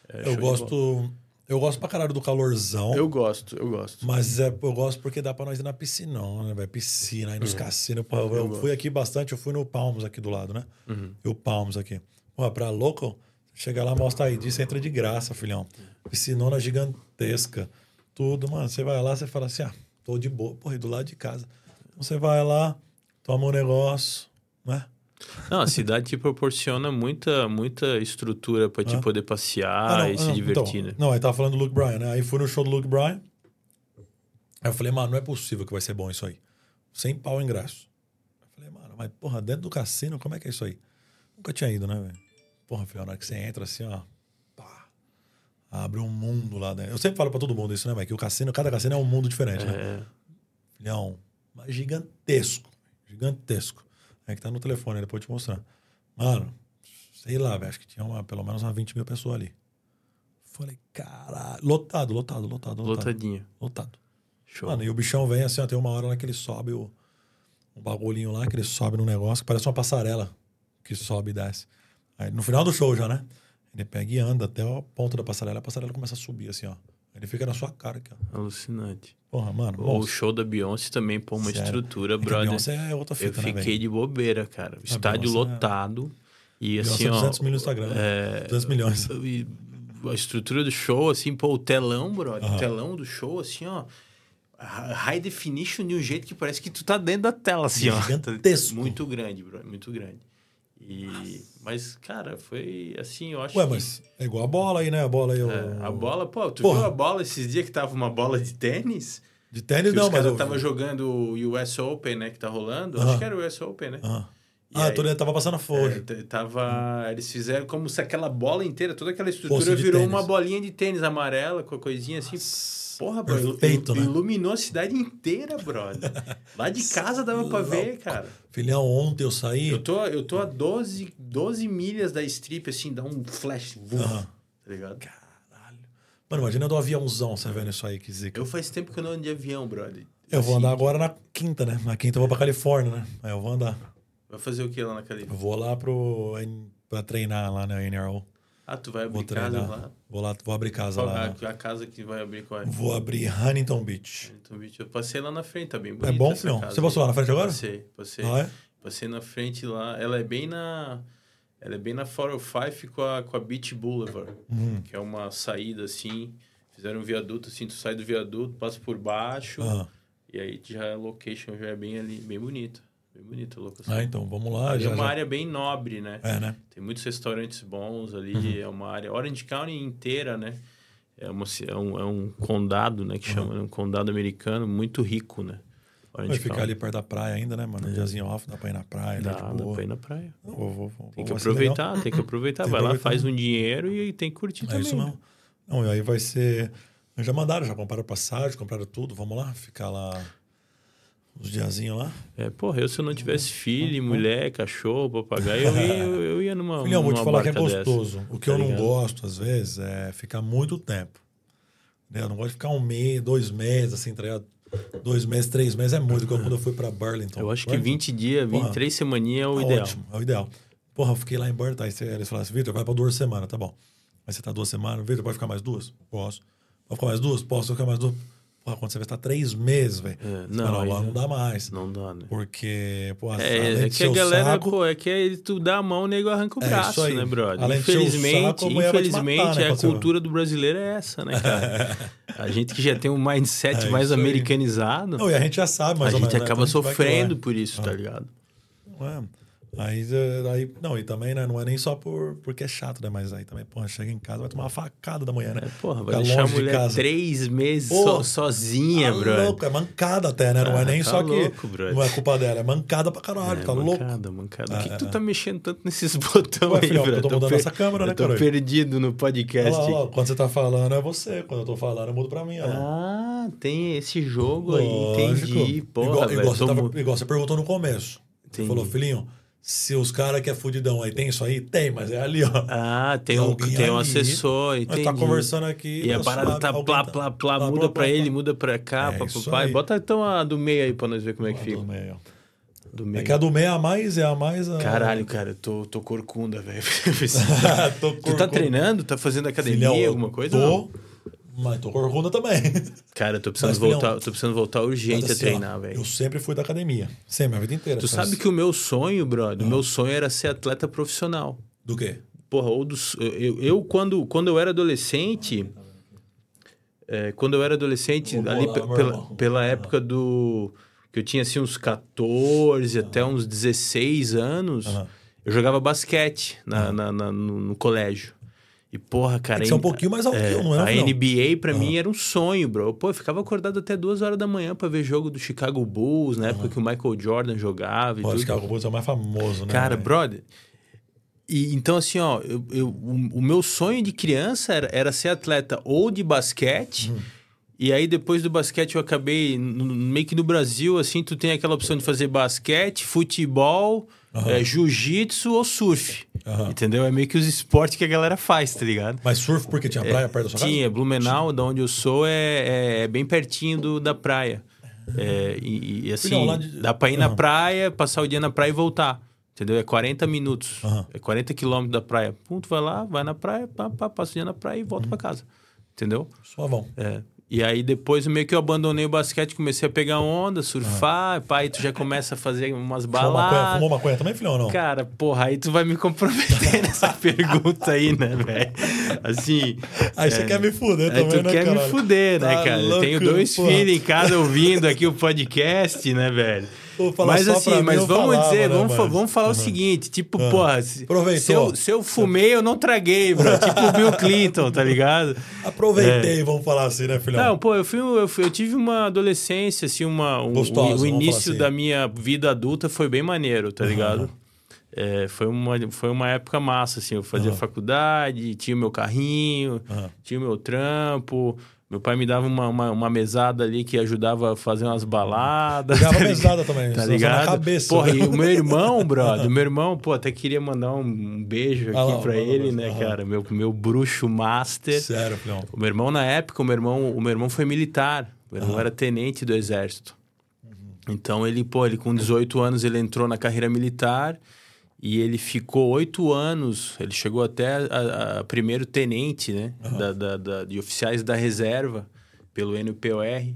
É, Eu gosto... Eu gosto pra caralho do calorzão. Eu gosto, eu gosto. Mas é, eu gosto porque dá pra nós ir na piscina, né, velho? Piscina, aí nos cassinos. Pô, eu, Uhum. Eu fui aqui bastante, eu fui no Palms aqui do lado, né? Uhum. E o Palms aqui. Pô, pra local, chega lá, mostra aí, disso entra de graça, filhão. Piscinona gigantesca. Tudo, mano. Você vai lá, você fala assim, ah, tô de boa, porra, e do lado de casa. Você vai lá, toma um negócio, né? Não, a cidade te proporciona muita, muita estrutura pra te Ah. poder passear e se divertir, né? então, Não, aí tava falando do Luke Bryan, né? Aí fui no show do Luke Bryan. Aí eu falei, mano, não é possível que vai ser bom isso aí. Sem pau ingresso. Eu falei, mano, mas porra, dentro do cassino, como é que é isso aí? Nunca tinha ido, né, velho? Porra, filho, na hora que você entra assim, ó. Pá, abre um mundo lá dentro. Eu sempre falo pra todo mundo isso, né, velho? Que o cassino, cada cassino é um mundo diferente, né? É, Filhão, mas gigantesco. Gigantesco. É que tá no telefone, depois eu te mostrar. Mano, sei lá, velho. Acho que tinha uma, pelo menos umas 20 mil pessoas ali. Falei, caralho. Lotado, lotado, lotado, lotado. lotadinho. Lotado. Show. Mano, e o bichão vem assim, ó, tem uma hora lá que ele sobe o, um bagulhinho lá, que ele sobe no negócio, que parece uma passarela que sobe e desce. Aí, no final do show já, né? Ele pega e anda até a ponta da passarela, a passarela começa a subir assim, ó. Ele fica na sua cara aqui, ó. Alucinante. Porra, mano. Ou o show da Beyoncé também, pô, uma Sério. estrutura, É a brother. Beyoncé é outra Eu fita, né, fiquei de bobeira, cara. Estádio Beyoncé é- lotado. E Beyoncé assim, ó. 200 mil no Instagram. né? é, 200 milhões. e a estrutura do show, assim, pô, o telão, brother. Aham. O telão do show, assim, ó. High definition de um jeito que parece que tu tá dentro da tela, assim, ó. Gigantesco. Muito grande, bro. Muito grande. E... Mas, cara, foi assim, eu acho Ué, que... mas é igual a bola aí, né? A bola aí. o- É, a bola, pô, tu Porra. viu a bola esses dias que tava uma bola de tênis? De tênis não, os mas. caras eu- estavam jogando o US Open, né, que tá rolando. Aham. Acho que era o US Open, né? Ah, E ah aí? tô tava passando a folha. É, tava, eles fizeram como se aquela bola inteira, toda aquela estrutura virou uma bolinha de tênis amarela, com a coisinha assim. Porra, bro, Perfeito, né? iluminou a cidade inteira, brother. Lá de casa dava pra ver, cara. Filhão, ontem eu saí. Eu tô, eu tô a 12, 12 milhas da strip, assim, dá um flash, Aham. tá ligado? Caralho. Mano, imagina do aviãozão, você vendo isso aí, que zica. Eu faz tempo que eu não ando de avião, brother. Eu vou Assim, andar agora na quinta, né? Na quinta eu vou pra Califórnia, né? Aí eu vou andar. Vai fazer o que lá na Califórnia? Eu vou lá pro. pra treinar lá na NRO. Ah, tu vai Vou abrir casa treinar. lá? Vou lá, vou abrir casa Qual, lá. a, a casa que vai abrir qual é? Vou abrir Huntington Beach. Então, bicho, eu passei lá na frente, tá bem bonita É bom, filhão? casa Você passou lá na frente agora? Passei, passei. Ah, é? Passei na frente lá. Ela é bem na... Ela é bem na 405 com a, com a Beach Boulevard. Uhum. Que é uma saída, assim. Fizeram um viaduto, assim. Tu sai do viaduto, passa por baixo. E aí já a location já é bem ali, bem bonita. Bem bonita a locação. Ah, então, vamos lá. Ali Já, é uma já. área bem nobre, né? É, né? Tem muitos restaurantes bons ali. Uhum. É uma área... Orange County inteira, né? É, uma, é, um, é um condado, né? Que chama, né? Um condado americano muito rico, né? Vai ficar County. ali perto da praia ainda, né, mano? Um diazinho off, dá pra ir na praia, Dá, né? dá pra ir na praia. Não, vou, vou, vou, Tem que aproveitar, tem que aproveitar. Tem que Vai lá, aproveitar. faz um dinheiro e tem que curtir É também. isso né? mesmo. Não, e aí vai ser. Já mandaram, já compraram passagem, compraram tudo. Vamos lá, ficar lá uns diazinhos lá. É, porra, eu se eu não tivesse filho, mulher, cachorro, papagaio, eu ia, eu, eu ia numa. Filhão, vou te falar que é barca dessa. gostoso. O que tá eu não ligado? gosto, às vezes, é ficar muito tempo. Né? Eu não gosto de ficar um mês, dois meses, assim, tá ligado? Dois meses, três meses é muito. Quando eu fui pra Burlington. Eu acho que Burlington 20 dias, Porra. 23 semaninhas é o tá ideal. Ótimo, é o ideal. Porra, eu fiquei lá em Burlington. Aí eles falaram assim, Vitor, vai pra duas semanas, tá bom. Aí você tá duas semanas. Vitor, pode ficar mais duas? Posso. Pode ficar mais duas? Posso ficar mais duas? Porra, quando você vai estar três meses, velho. É, Você fala, não, lá não dá mais. Não dá, né? Porque, pô, É, é que a galera, saco, pô, é que é, tu dá a mão, o nego arranca o É braço, aí. né, brother? Além infelizmente, saco, a mulher vai te matar, infelizmente, né, a cultura do brasileiro é essa, né, cara? a gente que já tem um mindset É mais americanizado, Não, e a gente já sabe, a mais ou gente né? acaba a sofrendo por isso, tá ligado? É. Aí, eh, aí, não, e também, né, não é nem só por, porque é chato, né? Mas aí também, porra, chega em casa, vai tomar uma facada da manhã, né? É, porra, vai deixar a mulher casa. três meses Pô, so- sozinha, Tá brother. louco, é mancada até, né? Não Ah, é nem tá só louco, que brother. não é culpa dela, é mancada pra caralho, É, tá louco. mancada, mancada. Por que, É, que tu é. tá mexendo tanto nesses botões Ué, aí, filhão, brother? eu tô mudando essa câmera, né, Eu tô cara? perdido no podcast. olha lá, quando você tá falando é você, quando eu tô falando eu mudo pra mim, lá. Ah, tem esse jogo aí, Lógico. entendi. Porra, igual, velho, igual, você tô tava- mu- igual você perguntou no começo. Você falou, filhinho, se os caras que é fudidão aí tem isso aí, tem, mas é ali, ó. Ah, tem um, alguém tem um ali, assessor, Nós entendi. tá conversando aqui. E a tá parada tá plá, tá- plá, plá, plá, muda plá, pra plá, ele, plá. muda pra cá, É pá. aí. Bota então a do meio aí pra nós ver como é que Ah, fica. do meio, ó. Do É meio. que a do meio é a mais, é a mais. a- Caralho, cara, eu tô, tô corcunda, velho. Tu tá treinando? Tá fazendo academia, Filhão, alguma coisa? Tô, Não? Mas tô corcunda também. Cara, eu tô precisando, Mas, voltar, tô precisando voltar urgente a assim, ó, treinar, velho. Eu sempre fui da academia. Sempre, a vida inteira. Tu sabe que o meu sonho, brother, Ah. o meu sonho era ser atleta profissional. Do quê? Porra, ou dos, eu, eu quando, quando eu era adolescente, é, quando eu era adolescente, Vou ali bolar, pela, pela época do. que eu tinha assim uns 14 até uns 16 anos, Aham. eu jogava basquete na, na- na- no, no colégio. E, porra, cara. É que é um pouquinho mais alto que eu, não é, A não? NBA pra mim era um sonho, bro. Pô, eu ficava acordado até duas horas da manhã pra ver jogo do Chicago Bulls, na época que o Michael Jordan jogava e Pô, esse Chicago Bulls é o mais famoso, né? Cara, velho? brother. E então, assim, ó, eu, eu- o, o meu sonho de criança era, era ser atleta ou de basquete. Uhum. E aí, depois do basquete, eu acabei. no- meio que no Brasil, assim, tu tem aquela opção de fazer basquete, futebol, eh, jiu-jitsu ou surf. Aham. Entendeu? É meio que os esportes que a galera faz, tá ligado? Mas surf porque tinha praia perto da sua casa? Tinha, Blumenau, da onde eu sou, é, é- é bem pertinho do- da praia. É, e, e, assim, de- dá pra ir na Aham. praia, passar o dia na praia e voltar. Entendeu? É 40 minutos. É 40 quilômetros da praia. Tu vai lá, vai na praia, pá, pá, passa o dia na praia e volta Uhum. pra casa. Entendeu? Suavão. É. E aí depois meio que eu abandonei o basquete, comecei a pegar onda, surfar, pá, aí tu já começa a fazer umas Fumou maconha, baladas. fumou maconha também, filhão, não? Cara, porra, aí tu vai me comprometer nessa pergunta aí, né, velho? Assim. Aí você é, quer me fuder Aí também, tu né, quer me fuder, né, Tá cara? Eu louco, tenho dois porra. filhos em casa ouvindo aqui o podcast, né, velho? Mas assim, mas vamos falava, dizer, né, vamos, vamos falar o Uhum. seguinte, tipo, Uhum. porra, se, se eu, se eu fumei, eu não traguei, bro. tipo o Bill Clinton, tá ligado? Aproveitei, vamos falar assim, né, filhão? É. Não, pô, eu, fui, eu, fui- eu tive uma adolescência, assim, uma, um, Gostosa, o, o início assim. da minha vida adulta foi bem maneiro, tá Aham. ligado? É, foi, uma, foi uma época massa, assim, eu fazia Aham. faculdade, tinha o meu carrinho, Aham. tinha o meu trampo, meu pai me dava uma, uma, uma mesada ali que ajudava a fazer umas baladas. Jogava tá ligado? mesada também, Tá só na ligado? cabeça. Porra, e o meu irmão, brother, meu irmão, pô, até queria mandar um, beijo aqui Ah lá, pra ele, né, cara? Meu, meu bruxo master. Sério, filhão. O meu irmão, na época, o meu irmão, o meu irmão foi militar. O meu irmão era tenente do exército. Então, ele, pô, ele com 18 anos, ele entrou na carreira militar. E ele ficou oito anos, ele chegou até a, a primeiro tenente, né? Aham. Da, da- da- de oficiais da reserva, pelo NPOR.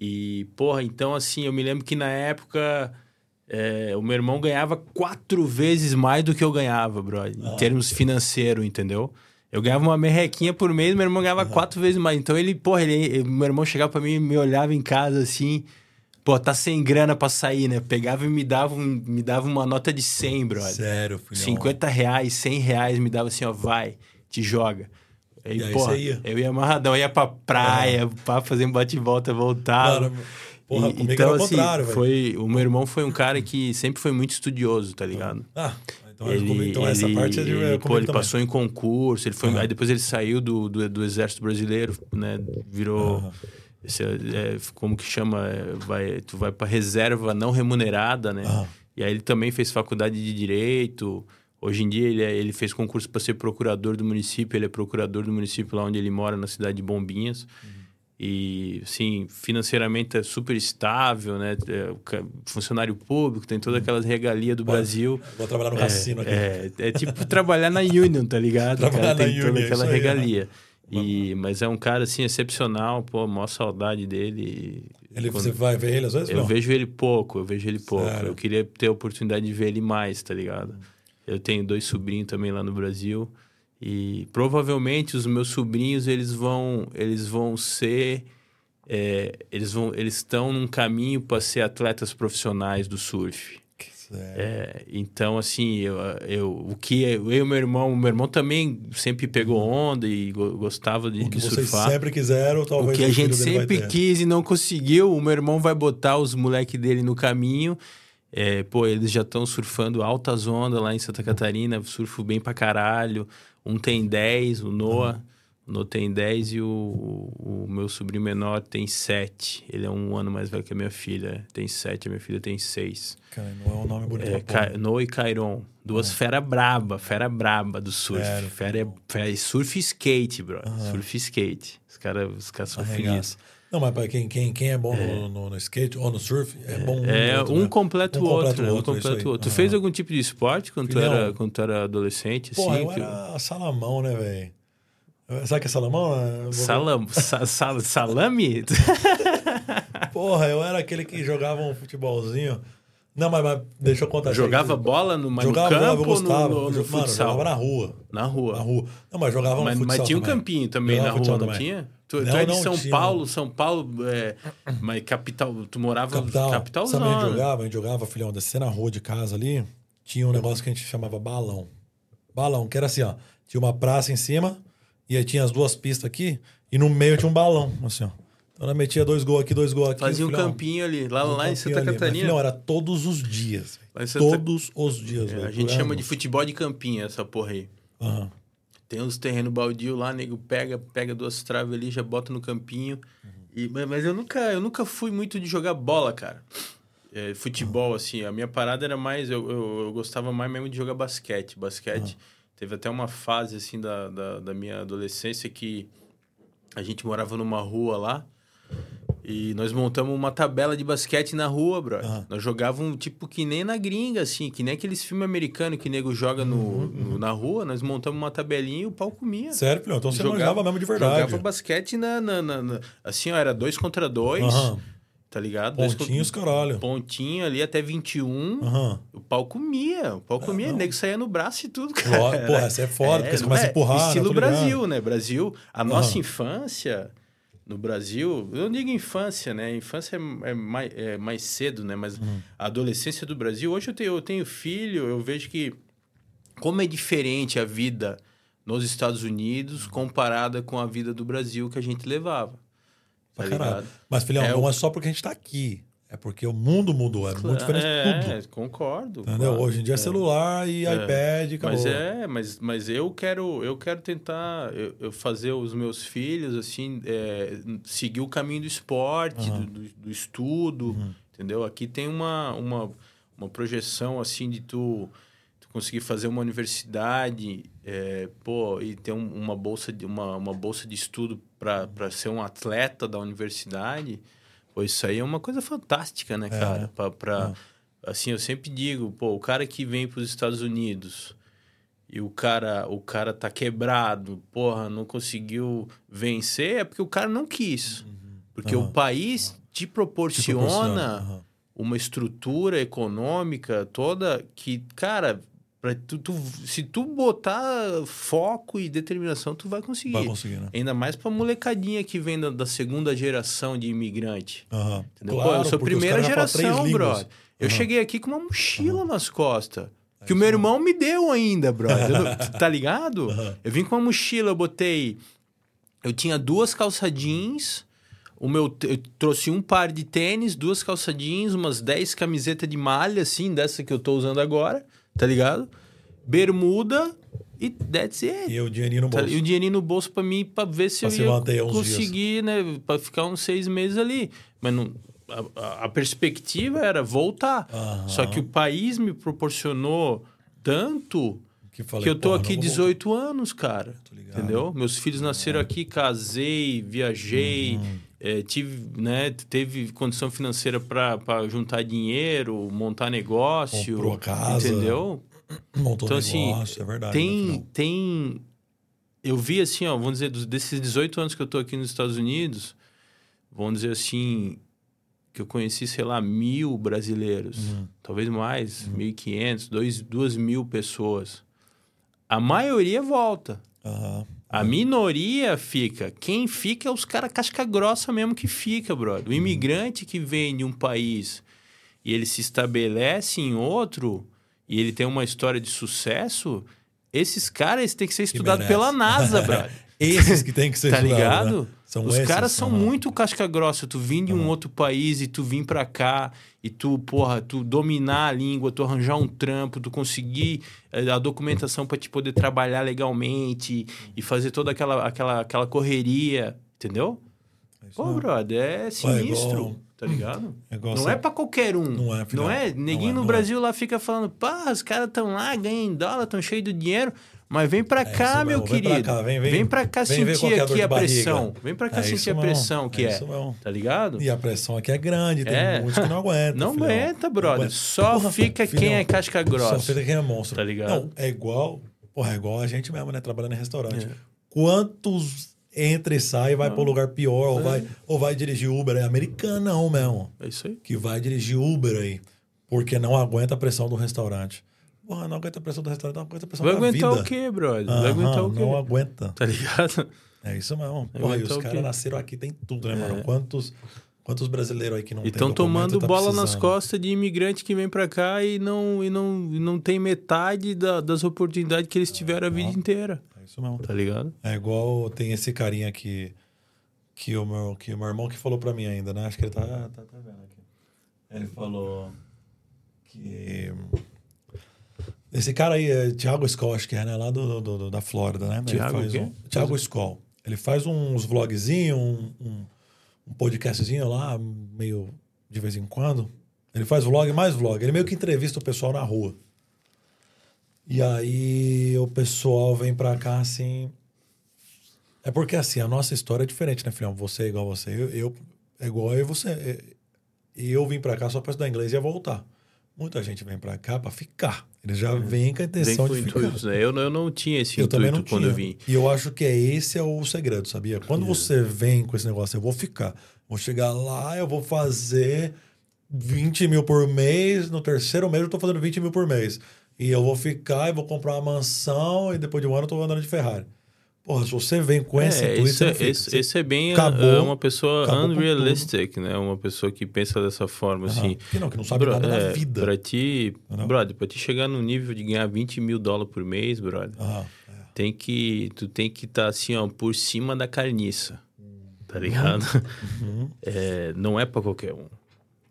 E, porra, então assim, eu me lembro que na época é, o meu irmão ganhava quatro vezes mais do que eu ganhava, brother, em Ah. termos financeiros, entendeu? Eu ganhava uma merrequinha por mês, meu irmão ganhava quatro vezes mais. Então ele, porra, ele, meu irmão chegava pra mim e me olhava em casa assim, pô, tá sem grana pra sair, né? Pegava e me dava, um- me dava uma nota de 100, brother. Sério, filhão. 50 reais, 100 reais, me dava assim, ó, vai, te joga. Aí, E aí porra, ia? eu ia amarradão, ia pra praia, pra fazer um bate e volta, voltava. Mano, porra, E- então, assim, foi, o meu irmão foi um cara que sempre foi muito estudioso, tá ligado? Ah, então, Ele, então essa ele- parte é de, ele, comigo pô, ele passou em concurso, ele foi, Aham. aí depois ele saiu do, do, do exército brasileiro, né? Virou, Aham. Esse é- é, como que chama, É, vai, tu vai para reserva não remunerada, né? Aham. E aí ele também fez faculdade de direito. Hoje em dia ele, é- ele fez concurso para ser procurador do município. Ele é procurador do município lá onde ele mora, na cidade de Bombinhas. E, assim, financeiramente é super estável, né? É, funcionário público, tem todas aquelas regalias do Pô, Brasil. Vou trabalhar no cassino aqui. É, é tipo trabalhar na Union, tá ligado? Trabalhar cara tem na toda Union, aquela isso aí, né? E, mas é um cara, assim, excepcional. Pô, maior saudade dele. Ele, Quando- Você vai ver ele às vezes? eu não? vejo ele pouco, eu vejo ele pouco. Sério? Eu queria ter a oportunidade de ver ele mais, tá ligado? Eu tenho dois sobrinhos também lá no Brasil e provavelmente os meus sobrinhos eles vão eles vão ser é, eles vão eles estão num caminho para ser atletas profissionais do surf. É, então, assim, eu, eu, o que eu e o meu irmão, o meu irmão também sempre pegou onda e go- gostava de, o que de vocês surfar. sempre quiseram, O talvez que a gente sempre quis e não conseguiu, o meu irmão vai botar os moleques dele no caminho. É, pô, eles já estão surfando altas ondas lá em Santa Catarina, surfo bem pra caralho. Um tem 10, o Noah. O Noah tem 10 e o, o, meu sobrinho menor tem 7. Ele é um ano mais velho que a minha filha. Tem 7, a minha filha tem 6. Cara, não é um nome bonito. É, Noah e Cairon. Duas fera braba, fera braba do surf. Sério? Fera, fera, surf e skate, bro. Surf e skate. Os caras os cara são Arregaça. Não, mas pra quem, quem, quem é bom no, no- no skate ou no surf, é bom um É, no outro, um né? completa Um o outro, né? Um completa aí. o outro. Tu fez algum tipo de esporte quando tu era, quando tu era adolescente? Porra, assim, eu que- era salamão, né, velho? Sabe o que é salamão? Vou- Salam, sa- sa- salame? Porra, eu era aquele que jogava um futebolzinho. Não, mas, mas deixa eu contar. Jogava bola no, mas jogava, no jogava, campo eu gostava. no, no, no Mano, futsal? jogava na rua. Na rua. Na rua. Não, mas jogava Mas, no mas futsal tinha um também. campinho também Jogava na rua, não também. tinha? Tu, tu Não, é de São tinha. Paulo, São Paulo, é, mas capital, tu morava Capital. capitalzão. Sabe a gente jogava? A gente jogava, filhão, descer na rua de casa ali, tinha um negócio que a gente chamava balão. Balão, que era assim, ó. Tinha uma praça em cima, e aí tinha as duas pistas aqui, e no meio tinha um balão, assim, ó. Então ela metia dois gols aqui, dois gols aqui. Fazia um campinho ali, lá, um lá em campinho Santa Catarina. filhão, era todos os dias. Em Santa- Todos os dias, É, velho. a gente chama de futebol de campinho, essa porra aí. Aham. Tem uns terrenos baldio lá, nego pega, pega duas traves ali, já bota no campinho. E, mas eu nunca, eu nunca fui muito de jogar bola, cara. É, futebol, assim, a minha parada era mais. Eu, eu, eu gostava mais mesmo de jogar basquete. Basquete. Teve até uma fase, assim, da, da, da minha adolescência que a gente morava numa rua lá. E nós montamos uma tabela de basquete na rua, bro. Aham. Nós jogávamos tipo que nem na gringa, assim, que nem aqueles filmes americanos que nego joga no, Uhum, no- na rua. Nós montamos uma tabelinha e o pau comia. Sério? Então você jogava mesmo de verdade. Jogava basquete na, na, na- na- Assim, ó, era dois contra dois, Aham. Tá ligado? Pontinhos, contra- caralho. Pontinho ali até 21. Aham. O pau comia. O pau comia. O nego saía no braço e tudo, cara. Porra, essa é foda, porque você começa a empurrar? Estilo ligado. Brasil, né? Brasil. A nossa Aham. infância no Brasil, eu não digo infância, né? Infância é, é mais, é mais cedo, né? Mas Uhum. a adolescência do Brasil, hoje eu tenho, eu tenho filho, eu vejo que como é diferente a vida nos Estados Unidos Uhum. comparada com a vida do Brasil que a gente levava. Tá Pra caralho. Mas, filhão, É não o- é só porque a gente tá aqui. É porque o mundo mudou. É muito diferente é, de tudo. concordo. Entendeu? claro. Hoje em dia é, celular e iPad, acabou. Mas é, mas, mas eu quero eu quero tentar eu, eu fazer os meus filhos assim é, seguir o caminho do esporte, Aham. do, do, do estudo, Uhum. entendeu? Aqui tem uma, uma, uma projeção assim de tu, tu conseguir fazer uma universidade, é, pô, e ter um- uma bolsa de uma, uma bolsa de estudo para ser um atleta da universidade. Pô, isso aí é uma coisa fantástica, né, É, cara? né? Pra, pra, Assim, eu sempre digo, pô, o cara que vem para os Estados Unidos e o cara, o cara tá quebrado, porra, não conseguiu vencer, é porque o cara não quis. Porque Aham. o país te Te proporciona, proporciona, aham. uma estrutura econômica toda que, cara, pra tu, tu- se tu botar foco e determinação, tu vai conseguir. Vai conseguir, né? Ainda mais pra molecadinha que vem da, da segunda geração de imigrante. Aham. Entendeu? Pô, Claro, eu sou primeira geração, línguas. brother. Eu cheguei aqui com uma mochila nas costas. Que o meu irmão me deu ainda, brother. Eu tá ligado? Eu vim com uma mochila, eu botei. Eu tinha duas calça jeans. O meu, eu trouxe um par de tênis, duas calça jeans, umas 10 camisetas de malha, assim, dessa que eu tô usando agora, tá ligado? Bermuda e that's it. E o dinheirinho no Tá, bolso. E o dinheirinho no bolso pra mim, pra ver se Pra eu se ia conseguir, né? Pra ficar uns seis meses ali. Mas não, a, a- perspectiva era voltar. Aham. Só que o país me proporcionou tanto Que, falei, que eu tô aqui não vou 18 anos, cara. Entendeu? Meus filhos nasceram aqui, casei, viajei, Uhum. Eh, tive, né, teve condição financeira para juntar dinheiro, montar negócio. Comprou casa. Entendeu? Montou Então, assim, negócio, é verdade. Tem, final. tem. Eu vi assim, ó, vamos dizer, desses 18 anos que eu tô aqui nos Estados Unidos, vamos dizer assim, que eu conheci, sei lá, mil brasileiros, Uhum. talvez mais, 1.500, dois, duas mil pessoas. A maioria volta. Aham. A minoria fica. Quem fica é os caras casca grossa mesmo que fica, brother. O imigrante que vem de um país e ele se estabelece em outro e ele tem uma história de sucesso, esses caras têm que ser estudados pela NASA, brother. Esses que tem que ser Tá estudados, ligado? né? São Os caras são muito casca grossa. Tu vir de um outro país e tu vir pra cá e tu, porra, tu dominar a língua, tu arranjar um trampo, tu conseguir eh, a documentação pra te poder trabalhar legalmente e fazer toda aquela, aquela, aquela correria, entendeu? É isso Pô, brother, é sinistro, igual- tá ligado? É igual Não essa- é pra qualquer um. Não é. Não é? Não Neguinho é, no não Brasil lá fica falando, pá, os caras estão lá, ganham em dólar, estão cheios de dinheiro. Mas vem pra cá, isso meu mesmo. Vem querido. pra cá, vem- vem- pra cá vem sentir é aqui a pressão. Vem pra cá É sentir a pressão que É é. Tá ligado? E a pressão aqui é grande, tem É. muitos que não aguentam. Não filhão. aguenta, Não brother. aguenta. Só Porra, fica filhão, quem é casca Só grossa. fica quem é monstro. Tá ligado? Não, é igual. Porra, é igual a gente mesmo, né? Trabalhando em restaurante. É. Quantos entra e sai, vai para lugar pior, ou, vai, ou vai dirigir Uber. É americanão mesmo. É isso aí. Que vai dirigir Uber aí. Porque não aguenta a pressão do restaurante. Porra, não aguenta a pressão do restaurante, não aguenta a pressão Vai da aguentar vida. o quê, brother? Vai Aham, aguentar o quê? Não aguenta. Tá ligado? É isso mesmo. Vai Porra, e aguentar os caras nasceram aqui, tem tudo, né, É. mano? Quantos, quantos brasileiros aí que não E tem estão tomando tá bola nas precisando? costas de imigrante que vem pra cá e não, e não, e não tem metade da- das oportunidades que eles tiveram a vida inteira. É isso mesmo. Tá ligado? É igual tem esse carinha aqui que o meu, que o meu irmão que falou pra mim ainda, né? Acho que ele tá, tá, tá vendo aqui. Ele falou que esse cara aí é Thiago Skoll, acho que é, né? Lá do, do- do- da Flórida, né? Thiago ele faz um, Thiago Skoll. Ele faz uns vlogzinhos, um, um, um podcastzinho lá, meio de vez em quando. Ele faz vlog, mais vlog. Ele meio que entrevista o pessoal na rua. E aí o pessoal vem pra cá assim. É porque assim, a nossa história é diferente, né, filhão? Você é igual você. Eu, eu é igual eu e você. E eu vim pra cá só pra estudar inglês e ia voltar. Muita gente vem pra cá pra ficar. Eles já vêm com a Vem intenção com de ficar. intuitos, né? Eu, não- eu não tinha esse Eu também intuito não quando tinha. eu vim. E eu acho que é esse é o segredo, sabia? Quando você vem com esse negócio, eu vou ficar. Vou chegar lá, eu vou fazer 20 mil por mês. No terceiro mês eu tô fazendo 20 mil por mês. E eu vou ficar e vou comprar uma mansão e depois de um ano eu tô andando de Ferrari. Porra, se você vem com esse É, intuito, você é, fica. esse, Você- esse é bem acabou- é uma pessoa unrealistic, né? Uma pessoa que pensa dessa forma, Aham. assim. Que não, que não sabe Bro- nada é, da vida. Pra ti, Entendeu? brother, pra ti chegar no nível de ganhar 20 mil dólares por mês, brother, Aham, tem que, tu tem que estar assim, ó, por cima da carniça, tá ligado? Uhum. É, não é pra qualquer um.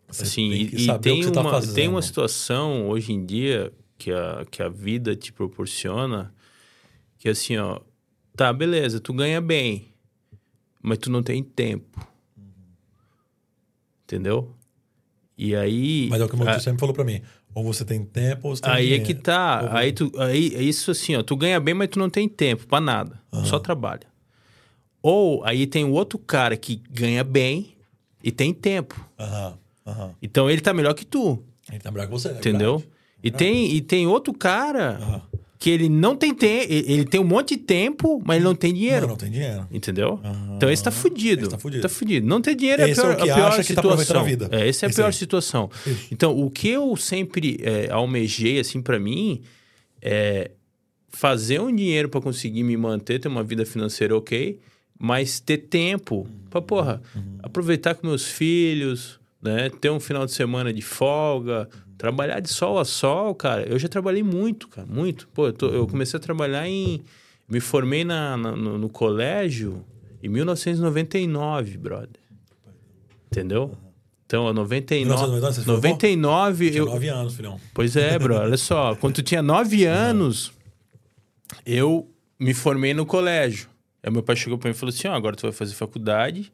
Você assim, tem e, e tem, tá uma, fazendo. tem uma situação hoje em dia que a, que a vida te proporciona que assim, ó, tá, beleza, tu ganha bem, mas tu não tem tempo. Entendeu? E aí. Mas é o que o tio sempre falou pra mim. Ou você tem tempo, ou você tem Aí é dinheiro. que tá. Ou- Aí, tu, aí é isso assim, ó. Tu ganha bem, mas tu não tem tempo pra nada. Só trabalha. Ou aí tem o outro cara que ganha bem e tem tempo. Aham, aham. Então ele tá melhor que tu. Ele tá bravo com você, é Entendeu? verdade. E tem, e tem outro cara. Que ele não tem tempo, ele tem um monte de tempo, mas ele não tem dinheiro. Não, não tem dinheiro. Entendeu? Aham. Então esse tá fudido. Esse tá fudido. Tá fudido. Não ter dinheiro Esse é é a o pior, que a pior que tá situação. a vida. É, essa é a Esse pior aí. situação. Isso. Então, o que eu sempre é, almejei, assim, pra mim, é fazer um dinheiro pra conseguir me manter, ter uma vida financeira ok, mas ter tempo pra, porra, aproveitar com meus filhos, né? Ter um final de semana de folga, trabalhar de sol a sol, cara. Eu já trabalhei muito, cara, muito. Pô, eu, tô- eu comecei a trabalhar em... Me formei na, na- no, no colégio em 1999, brother. Entendeu? Então, a 99... 1999 você se formou? 99, Tinha eu, nove anos, filhão. Pois é, bro. Olha só. Quando tu tinha nove anos, eu me formei no colégio. Aí meu pai chegou pra mim e falou assim: ó, agora tu vai fazer faculdade,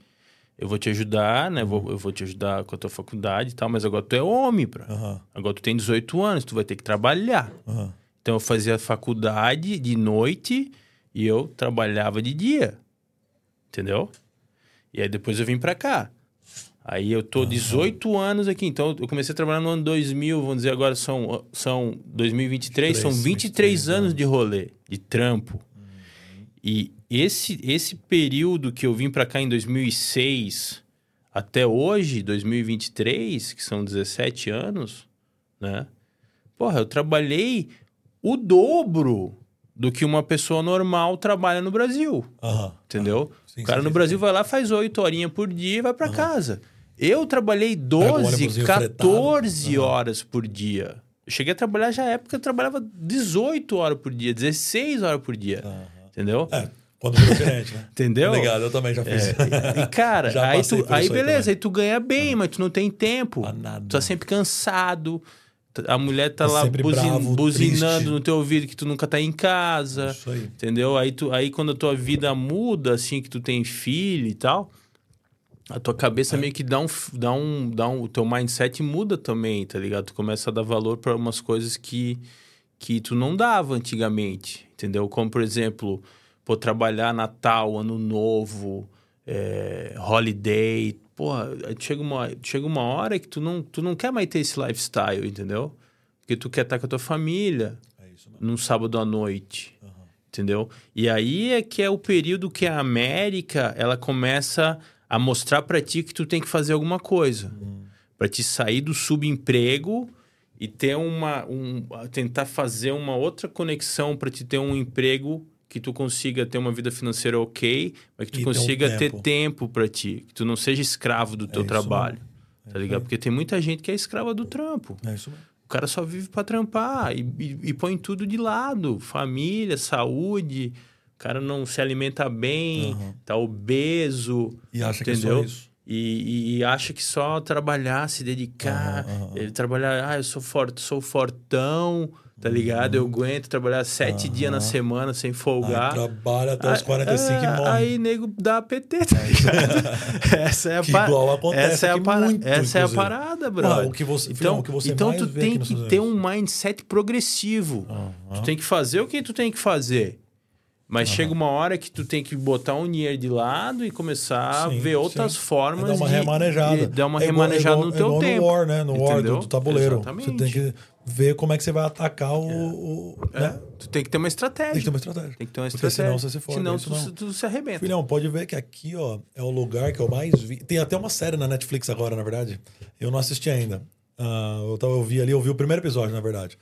eu vou te ajudar, né? Vou, eu vou te ajudar com a tua faculdade e tal, mas agora tu é homem, bro. Aham, Agora tu tem 18 anos, tu vai ter que trabalhar. aham. Então eu fazia faculdade de noite e eu trabalhava de dia. Entendeu? E aí depois eu vim pra cá. Aí eu tô 18 anos aqui. Então eu comecei a trabalhar no ano 2000, vamos dizer agora são, são 2023, são 23, 23 anos de rolê, de trampo. E esse, esse período que eu vim pra cá em 2006 até hoje, 2023, que são 17 anos, né? Porra, eu trabalhei o dobro do que uma pessoa normal trabalha no Brasil. Aham. Entendeu? Sim, o cara sim, no sim, Brasil vai lá, faz oito horinhas por dia e vai pra casa. Eu trabalhei Pega o 12, ônibusinho 14 horas por dia. Eu cheguei a trabalhar já na época, eu trabalhava 18 horas por dia, 16 horas por dia. Entendeu? É, quando virou gerente, né? Entendeu? Obrigado, eu também já fiz. É, e, cara, aí, tu, aí aí beleza, também. aí tu ganha bem, mas tu não tem tempo. Pra nada. Tu tá sempre cansado. A mulher tá Tá lá buzin- bravo, buzinando triste. no teu ouvido que tu nunca tá em casa. Isso aí. Entendeu? Aí, tu, aí quando a tua vida muda, assim, que tu tem filho e tal, a tua cabeça É. meio que dá um, dá um, dá um. O teu mindset muda também, tá ligado? Tu começa a dar valor para umas coisas que, que tu não dava antigamente, entendeu? Como, por exemplo, pô, trabalhar Natal, Ano Novo, é, Holiday. Porra, chega uma, chega uma hora que tu não, tu não quer mais ter esse lifestyle, entendeu? Porque tu quer estar com a tua família É num sábado à noite. Entendeu? E aí é que é o período que a América ela começa a mostrar pra ti que tu tem que fazer alguma coisa. Pra te sair do subemprego e ter uma. Um, tentar fazer uma outra conexão pra te ter um emprego que tu consiga ter uma vida financeira ok, mas que tu E um consiga ter tempo. tempo pra ti. Que tu não seja escravo do teu isso trabalho. É Tá ligado? Porque tem muita gente que é escrava do trampo. É isso mesmo. O cara só vive pra trampar e, e- e põe tudo de lado. Família, saúde. O cara não se alimenta bem, Aham. tá obeso, E acha que é entendeu? só isso. E, e- acha que só trabalhar, se dedicar, aham. ele trabalhar, ah, eu sou, forte, sou fortão, tá ligado? Eu aguento trabalhar sete dias na semana sem Aí folgar. trabalha até os Ah, 45 e é, morre. Aí nego dá PT, tá ligado? essa é a Que pa- igual acontece essa é a aqui para- muito, Essa é a parada, brother. Ah, o que você- então, filhão, o que você então tu tem que ter um mindset progressivo. Tu tem que fazer o que tu tem que fazer. Mas chega uma hora que tu tem que botar um dinheiro de lado e começar Sim, a ver outras sim. formas É dar uma de, remanejada. de dar uma É remanejada é igual- no é teu igual tempo. No War, né? No War do, Entendeu? do tabuleiro. Exatamente. Você tem que ver como é que você vai atacar o. o- É, né? Tu tem que ter uma estratégia. Tem que ter uma estratégia. Tem que ter uma Porque estratégia. senão você se fode, Senão tu, não. tu se arrebenta. Filhão, pode ver que aqui, ó, é o lugar que eu mais vi. Tem até uma série na Netflix agora, na verdade. Eu não assisti ainda. Ah, eu, tava, eu vi ali, eu vi o primeiro episódio, na verdade.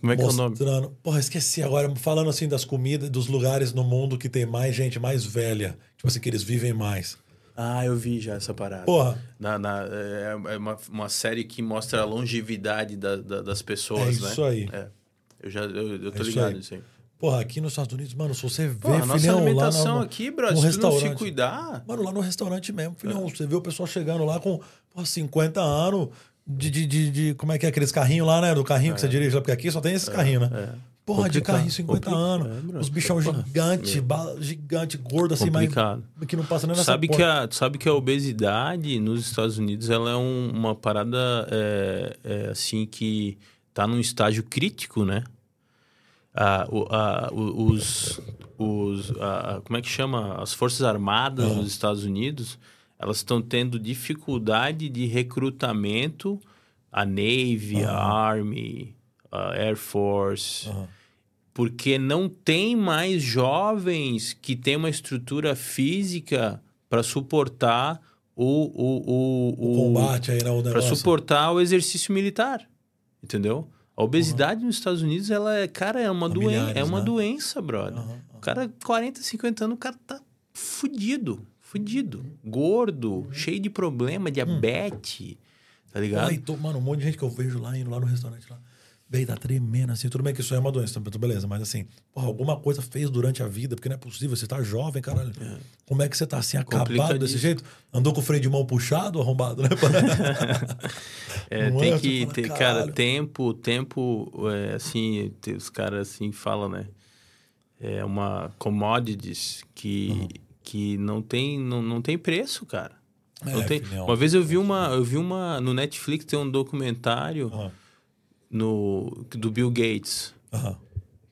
Como é que é o nome? Mostrando. Porra, esqueci agora. Falando assim das comidas, dos lugares no mundo que tem mais gente mais velha. Tipo assim, que eles vivem mais. Ah, eu vi já essa parada. Porra, Na, na- é é uma, uma série que mostra a longevidade da- da- das pessoas, É né? isso aí. É. Eu já eu, eu tô É isso ligado nisso aí. porra, aqui nos Estados Unidos, mano, se você vê, Pô, a nossa filhão, lá alimentação no, aqui, bro, no se tu não se restaurante. cuidar... Mano, lá no restaurante mesmo, filhão, É. você vê o pessoal chegando lá com porra, 50 anos de, de, de, de- Como é que é aqueles carrinhos lá, né? Do carrinho que você dirige lá, porque aqui só tem esses carrinhos, né? é. Porra, de carrinho 50 complicado, anos. é. Os bichão gigante, bala- gigante, gordo, assim, mas Complicado. que não passa nem nessa sabe, que a, sabe que a obesidade nos Estados Unidos ela é um- uma parada é, é, assim que tá num estágio crítico, né? A- o- os, os a- a- como é que chama? As Forças Armadas Aham. nos Estados Unidos elas estão tendo dificuldade de recrutamento a Navy, a Army, a Air Force. Aham. Porque não tem mais jovens que têm uma estrutura física para suportar o, o, o, O combate aí, né? O para suportar o exercício militar. Entendeu? A obesidade nos Estados Unidos, ela é, cara, é uma, doen é uma né? doença, brother. Aham, O cara, 40, 50 anos, o cara tá fudido. Fudido. Gordo, cheio de problema, diabetes. Tá ligado? Ai, tô, mano, um monte de gente que eu vejo lá indo lá no restaurante lá. Véi, tá tremendo assim. Tudo bem que isso aí é uma doença, beleza. Mas assim, porra, alguma coisa fez durante a vida, porque não é possível. Você tá jovem, caralho. Como é que você tá assim, acabado desse jeito? Andou com o freio de mão puxado, arrombado, né? É, Não tem é? que ter, cara, tempo, tempo, é, assim, os caras assim falam, né? É uma commodities que, Uhum. que não tem, não, não tem preço, cara. Não É, tem-. Uma vez eu vi uma, eu vi uma no Netflix tem um documentário Aham, no do Bill Gates.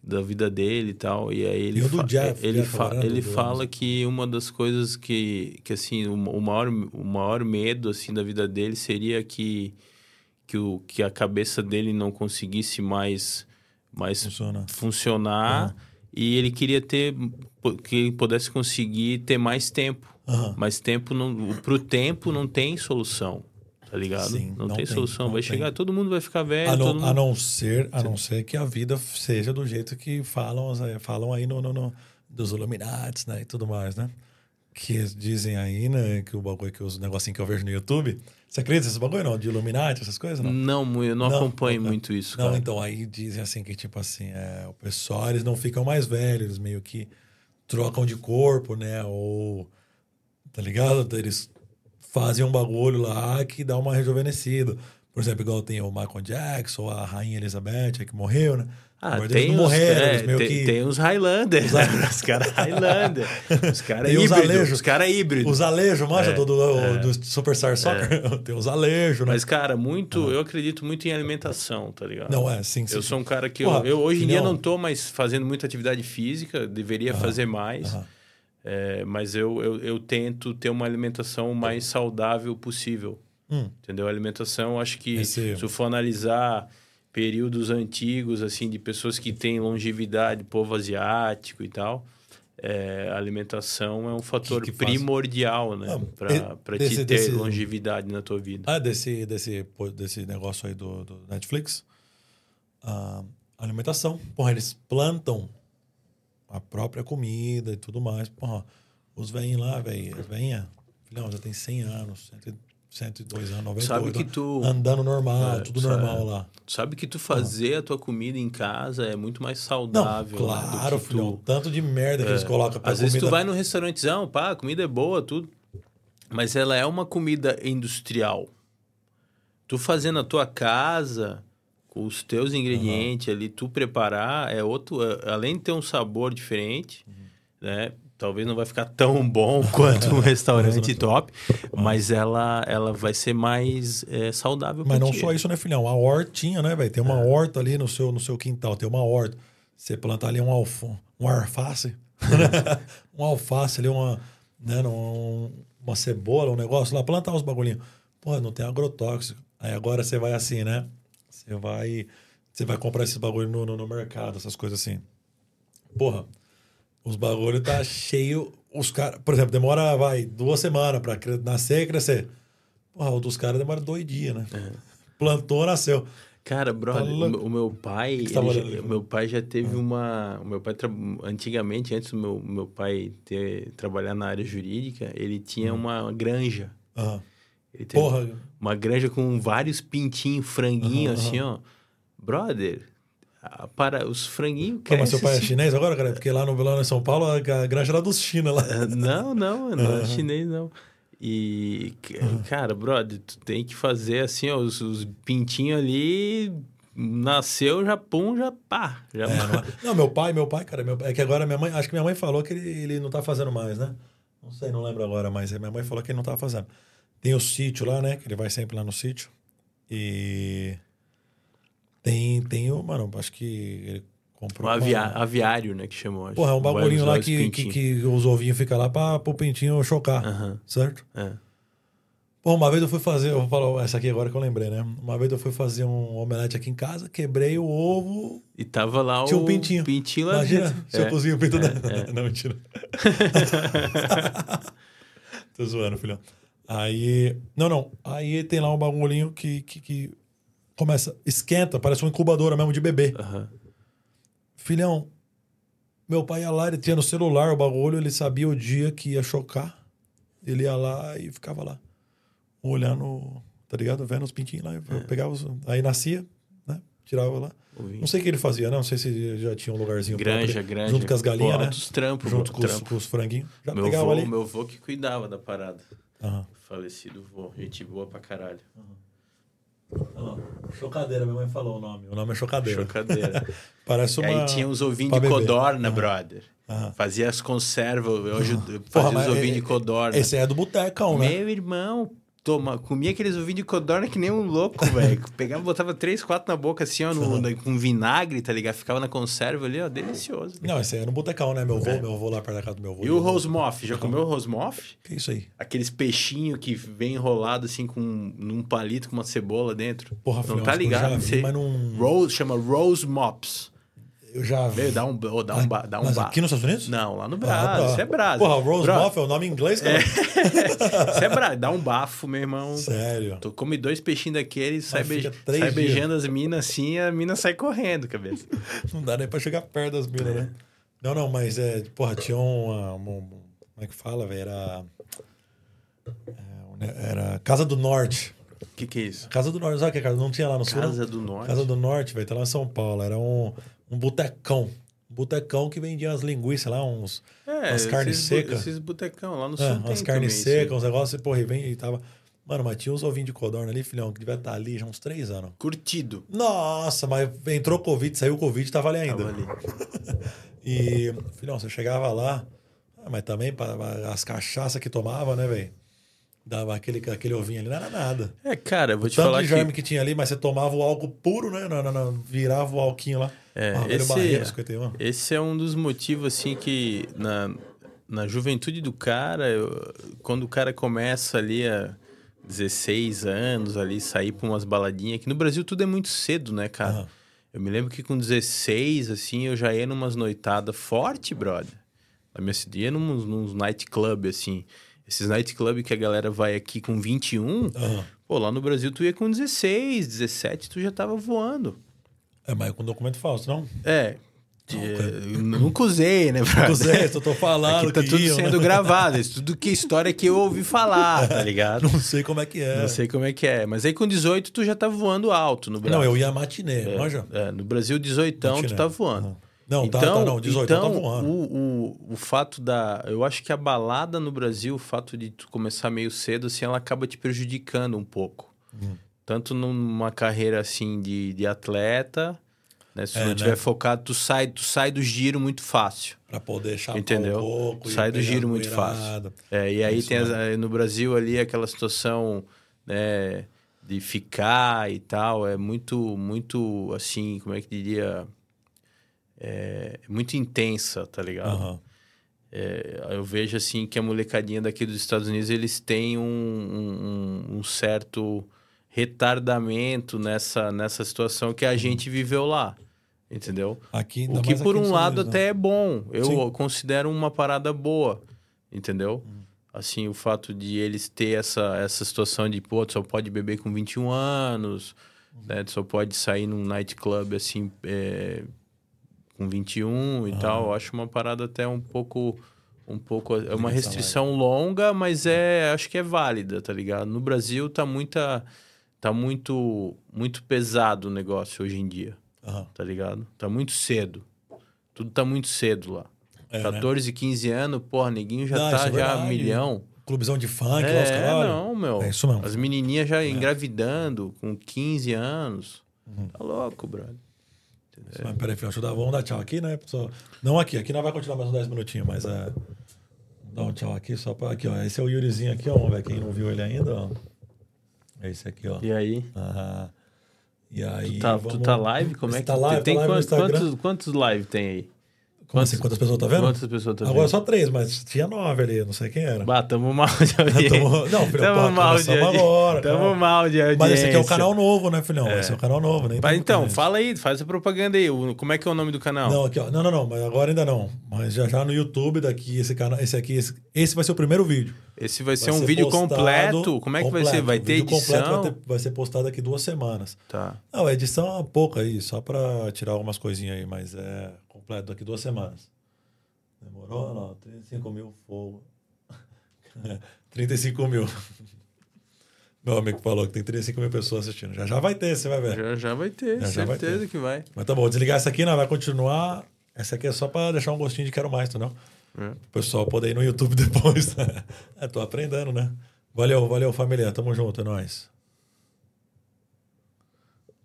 Da vida dele e tal e aí ele E fa- Jeff, ele, Jeff fa- ele fala que uma das coisas que que assim o, o maior o maior medo assim da vida dele seria que que o que a cabeça dele não conseguisse mais mais Funciona. funcionar e ele queria ter que ele pudesse conseguir ter mais tempo. Aham. mas tempo não pro tempo não tem solução tá ligado Sim, não, não tem, tem, solução não vai tem. chegar todo mundo vai ficar velho A não, mundo... a não ser, a não ser que a vida seja do jeito que falam, eh, falam aí no, no, no- dos Illuminati, né? E tudo mais, né? Que dizem aí, né? Que o bagulho, que os negocinhos que eu vejo no YouTube. Você acredita nesse bagulho, não? De Illuminati, essas coisas, não? Não, eu não, Não, acompanho não, muito isso, Não, cara. então, aí dizem assim que, tipo assim, é, o pessoal, eles não ficam mais velhos, eles meio que trocam de corpo, né? Ou, tá ligado? Eles fazem um bagulho lá que dá uma rejuvenescida. Por exemplo, igual tem o Michael Jackson, a Rainha Elizabeth, que morreu, né? Ah, Agora tem não os, morreram, é, eles meio tem, que... tem os Highlanders, né? Os caras Highlander. Os caras Tem os híbridos. alejos. Os caras híbridos. Os alejos, manja, É, do, do, é. do Superstar Soccer. tem os alejos, né? Mas, cara, muito... Eu acredito muito em alimentação, tá ligado? Não, é, sim, sim. Eu sou um cara que... Porra, eu, eu hoje em dia filhão. não tô mais fazendo muita atividade física. Deveria fazer mais. Aham. É, mas eu, eu, eu tento ter uma alimentação o mais saudável possível. Hum. Entendeu? A alimentação, acho que Esse- se eu for analisar períodos antigos, assim, de pessoas que têm longevidade, povo asiático e tal, é, a alimentação é um fator que faz? primordial, né? E- pra te ter desse- longevidade na tua vida. Ah, desse, desse, desse negócio aí do, do Netflix. A alimentação. Porra, eles plantam a própria comida e tudo mais. Porra, os velhinhos lá, velho, as velhinhas, filhão, já tem 100 anos, 100, 102 anos, 98 Sabe que tu... andando normal, É, tudo sabe. normal lá. Sabe que tu fazer a tua comida em casa é muito mais Não, saudável. né, do claro, tu- filhão. Tanto de merda que eles colocam pra Às vezes comida. tu vai num restaurantezão, pá, a comida é boa, tudo. Mas ela é uma comida industrial. Tu fazer na tua casa, os teus ingredientes ali, tu preparar, é outro. é- além de ter um sabor diferente, Uhum. né? Talvez não vai ficar tão bom quanto um restaurante top, mas ela, ela vai ser mais é, saudável Mas não só isso, né, filhão? A hortinha, né, velho? Tem É. uma horta ali no seu, no seu quintal, tem uma horta. Você plantar ali um, alfo, um alface, um alface ali, uma, né, um- uma cebola, um negócio lá, plantar uns bagulhinhos. Pô, não tem agrotóxico. Aí agora você vai assim, né? Você vai, você vai comprar esses bagulho no, no, no mercado, essas coisas assim. Porra, os bagulho tá cheio. Os caras, por exemplo, demora, vai, duas semanas pra nascer e crescer. Porra, o dos caras demora dois dias, né? Plantou, nasceu. Cara, brother, Tá o, meu- pai, tava já- o meu pai já teve uma, o meu pai antigamente antes do meu, meu pai ter trabalhar na área jurídica, ele tinha uma granja. Aham. Ele teve Porra, uma granja com vários pintinhos, franguinhos Aham, assim, ó. Brother, para os franguinhos Pô, mas crescem. seu pai é assim. chinês agora, cara? Porque lá no, lá em São Paulo, a granja era dos China lá. Ah, Não, não, não é Aham. chinês, não. E, cara, brother, tu tem que fazer assim, ó, os, os pintinhos ali, nasceu, já pum, já pá. Já... É, não, é- não, meu pai, meu pai, cara, meu, é que agora minha mãe, acho que minha mãe falou que ele, ele não tá fazendo mais, né? Não sei, não lembro agora, mas minha mãe falou que ele não tá fazendo. Tem o sítio lá, né? Que ele vai sempre lá no sítio. E tem, tem o, mano, acho que ele comprou. Um uma- avia... aviário, né, que chamou. acho. Porra, é um bagulhinho lá que, que, que os ovinhos ficam lá pra, pro pintinho chocar, Aham, certo? é. Pô, uma vez eu fui fazer, eu vou falar essa aqui agora que eu lembrei, né? Uma vez eu fui fazer um omelete aqui em casa, quebrei o ovo. E tava lá Tinha o um pintinho. pintinho lá Imagina dentro. se eu É. cozinho o pinto da... é. Não, mentira. Tô zoando, filhão. Aí. Não, não. Aí tem lá um bagulhinho que, que, que começa, esquenta, parece uma incubadora mesmo de bebê. Aham. Filhão, meu pai ia lá, ele tinha no celular o bagulho, ele sabia o dia que ia chocar. Ele ia lá e ficava lá, olhando, tá ligado? Vendo os pintinhos lá. É. Pegava os, aí nascia, né? Tirava lá. Ouvi. Não sei o que ele fazia, né? Não sei se já tinha um lugarzinho Granja, próprio, granja. Junto com as galinhas, Pô, né? trampos, Junto com os, trampo. com os franguinhos. Já Meu pegava vô, ali. meu vô que cuidava da parada. Aham. Falecido vô. Gente boa pra caralho. Chocadeira, minha mãe falou o nome. O nome é Chocadeira. Chocadeira. Parece uma. Aí tinha os ovinhos de codorna, brother. Aham. Fazia as conservas, eu Porra, fazia mas os ovinhos é- de codorna. Esse aí é do botecão, né? Meu irmão, toma, comia aqueles ovinhos de codorna que nem um louco, velho. Pegava, botava três, quatro na boca, assim, ó, no- na- com vinagre, tá ligado? Ficava na conserva ali, ó, delicioso. Não, esse aí é no botecão, né? Meu avô, meu avô lá perto da casa do meu avô. E o rosmoff, já comeu o rosmoff? Que isso aí? Aqueles peixinhos que vem enrolado assim com num palito com uma cebola dentro. Porra, não filhão, tá ligado? vi, Você- mas não- Rose, chama Rose Mops. Eu já vi. Veio, dá um, oh, dá um, ba- dá um Mas ba- aqui nos Estados Unidos? Não, lá no Ah, Brasil. tá. Isso é Brasil. Porra, Rose Bro, Moff é o nome em inglês, cara? Isso é Brasil. Dá um bafo, meu irmão. Sério. Tu come dois peixinhos daqueles, sai, três sai beijando as minas assim, a mina sai correndo, cabeça. Não dá nem pra chegar perto das minas, né? Não, não, mas é. Porra, tinha uma. como é que fala, velho? Era. é, Era Casa do Norte. O que, que é isso? Casa do Norte, sabe o que é casa? Não tinha lá no sul? não? Casa do Norte. Casa do Norte, velho, tá lá em São Paulo. Era um, um botecão. Um botecão que vendia umas linguiças lá, uns, É, umas carnes secas. Esses botecão lá no É, sul. umas tem carnes secas, uns negócios, porra, e vem e tava. Mano, mas tinha uns ovinhos de codorna ali, filhão, que devia estar ali já uns três anos. Curtido. Nossa, mas entrou Covid, saiu Covid, tava ali ainda. Tava ali. E, filhão, você chegava lá, ah, mas também pra, as cachaças que tomava, né, velho? Dava aquele, aquele ovinho ali, não era nada. É, cara, eu vou te Tanto falar de que... germe que... tinha ali, mas você tomava o álcool puro, né? Não, não, não, virava o alquinho lá. É, ah, esse- Barreiro, 51. Esse é um dos motivos, assim, que na, na juventude do cara, eu- quando o cara começa ali a 16 anos, ali, sair pra umas baladinhas, que no Brasil tudo é muito cedo, né, cara? Aham. Eu me lembro que com 16, assim, eu já ia numas noitadas forte, brother. Na minha cidade, ia num, nos nightclub, assim. Esses nightclub que a galera vai aqui com 21, Aham. pô, lá no Brasil tu ia com 16, 17, tu já tava voando. É, mas com documento falso, não? É. de- eu nunca usei, né, brother? José, eu tô falando Aqui tá tudo iam, sendo né? gravado. Isso tudo que é história que eu ouvi falar, tá ligado? Não sei como é que é. Não sei como é que é. Mas aí com 18 tu já tá voando alto no Brasil. Não, eu ia matinê, manja? É, no Brasil, 18 tu tá voando. Não, tá, então, tá, não, 18 então, tá voando. O, o, o fato da. Eu acho que a balada no Brasil, o fato de tu começar meio cedo, assim, ela acaba te prejudicando um pouco. Hum. Tanto numa carreira assim de, de atleta, né? Se É, não né? tiver focado, tu sai, tu sai do giro muito fácil. Pra poder chapar Entendeu? um pouco. Sai do giro muito fácil. É, e aí Isso tem as- mesmo. eh, no Brasil ali aquela situação, né, de ficar e tal, é muito, muito assim, como é que diria? É muito intensa, tá ligado? Aham. É, eu vejo assim que a molecadinha daqui dos Estados Unidos eles têm um, um- um certo retardamento nessa, nessa situação que a gente viveu lá, entendeu? Aqui, O que por um lado Unidos, né? até é bom. Eu Sim. considero uma parada boa, entendeu? Hum. Assim, o fato de eles ter essa, essa situação de, pô, tu só pode beber com 21 anos, Hum. né? Tu só pode sair num nightclub, assim, é, com 21 e tal. Eu acho uma parada até um pouco... Um pouco... É uma restrição longa, mas é... Acho que é válida, tá ligado? No Brasil tá muita... Tá muito, muito pesado o negócio hoje em dia Aham. tá ligado? Tá muito cedo. Tudo tá muito cedo lá. É, né? 14, 15 anos, porra, neguinho já Não, tá é já milhão. Clubezão de funk, lá, os É, caralho. não, meu. É isso mesmo. As menininhas já engravidando com 15 anos. Uhum. Tá louco, brother. Mas peraí, filho, dar, vamos dar tchau aqui, né? Só- Não aqui, aqui nós vai continuar mais uns 10 minutinhos, mas é. Dar um tchau aqui, só pra. Aqui, ó. Esse é o Yurizinho aqui, ó. Vamos ver quem não viu ele ainda, ó. É esse aqui, ó. E aí? Ah, e aí. Tu tá, tu vamos- tá live? Como é que tá live? tem tá live quantos, quantos, quantos live tem aí? Como assim? Quantas pessoas tá vendo? Quantas pessoas tá vendo? Agora só três, mas tinha nove ali, não sei quem era. Bah, tamo mal de audiência. Tamo- Não, filhão, Tamo pô, mal de agora. Tamo calma. mal de audiência. Mas esse aqui é o canal novo, né, filhão? Esse é o canal novo, né? Mas então, fala aí, faz a propaganda aí. Como é que é o nome do canal? Não, aqui, ó. Não, não, não, mas agora ainda não. Mas já já no YouTube daqui, esse canal, esse aqui, esse, esse vai ser o primeiro vídeo. Esse vai ser Vai um vídeo postado completo. Como é que vai ser? Vai ter vídeo completo edição? Vai, ter- vai ser postado daqui duas semanas. Tá. Não, a edição é pouca aí, só pra tirar algumas coisinhas aí, mas é completo daqui duas semanas. Demorou? Não, 35 mil fogo. 35 mil. Meu amigo falou que tem 35 mil pessoas assistindo. Já já vai ter, você vai ver. Já, já vai ter, Já, já vai certeza ter. que vai. Mas tá bom, vou desligar essa aqui, não, vai continuar. Essa aqui é só pra deixar um gostinho de quero mais, entendeu? É. O pessoal poder ir no YouTube depois. é, tô aprendendo, né? Valeu, valeu, família. Tamo junto, é nóis.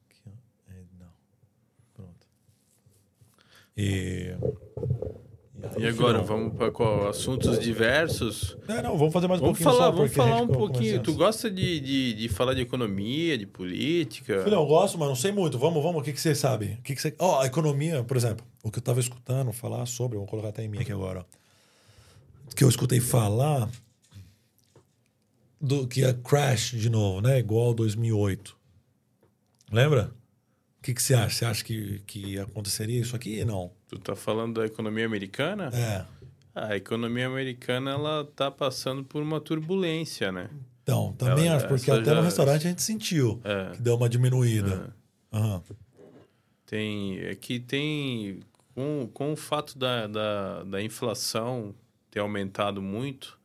Aqui, ó. É, não. Pronto. E. E agora, vamos para qual? Assuntos diversos? É, não, vamos fazer mais um Vamos pouquinho falar, só, vamos falar um pouquinho. Tu gosta de, de, de falar de economia, de política? Filhão, eu gosto, mas não sei muito. Vamos, vamos. O que, que você sabe? O que, que você. Ó, a economia, por exemplo, o que eu tava escutando falar sobre, vou colocar até em mim aqui agora. Que eu escutei falar do que ia crash de novo, né? Igual 2008. Lembra? O que, que você acha? Você acha que, que aconteceria isso aqui? Não. Tu tá falando da economia americana? É. A economia americana, ela tá passando por uma turbulência, né? Então, também Ela- acho, porque até já- no restaurante a gente sentiu É. que deu uma diminuída. Aham. Tem, é que tem, com, com o fato da, da, da inflação ter aumentado muito,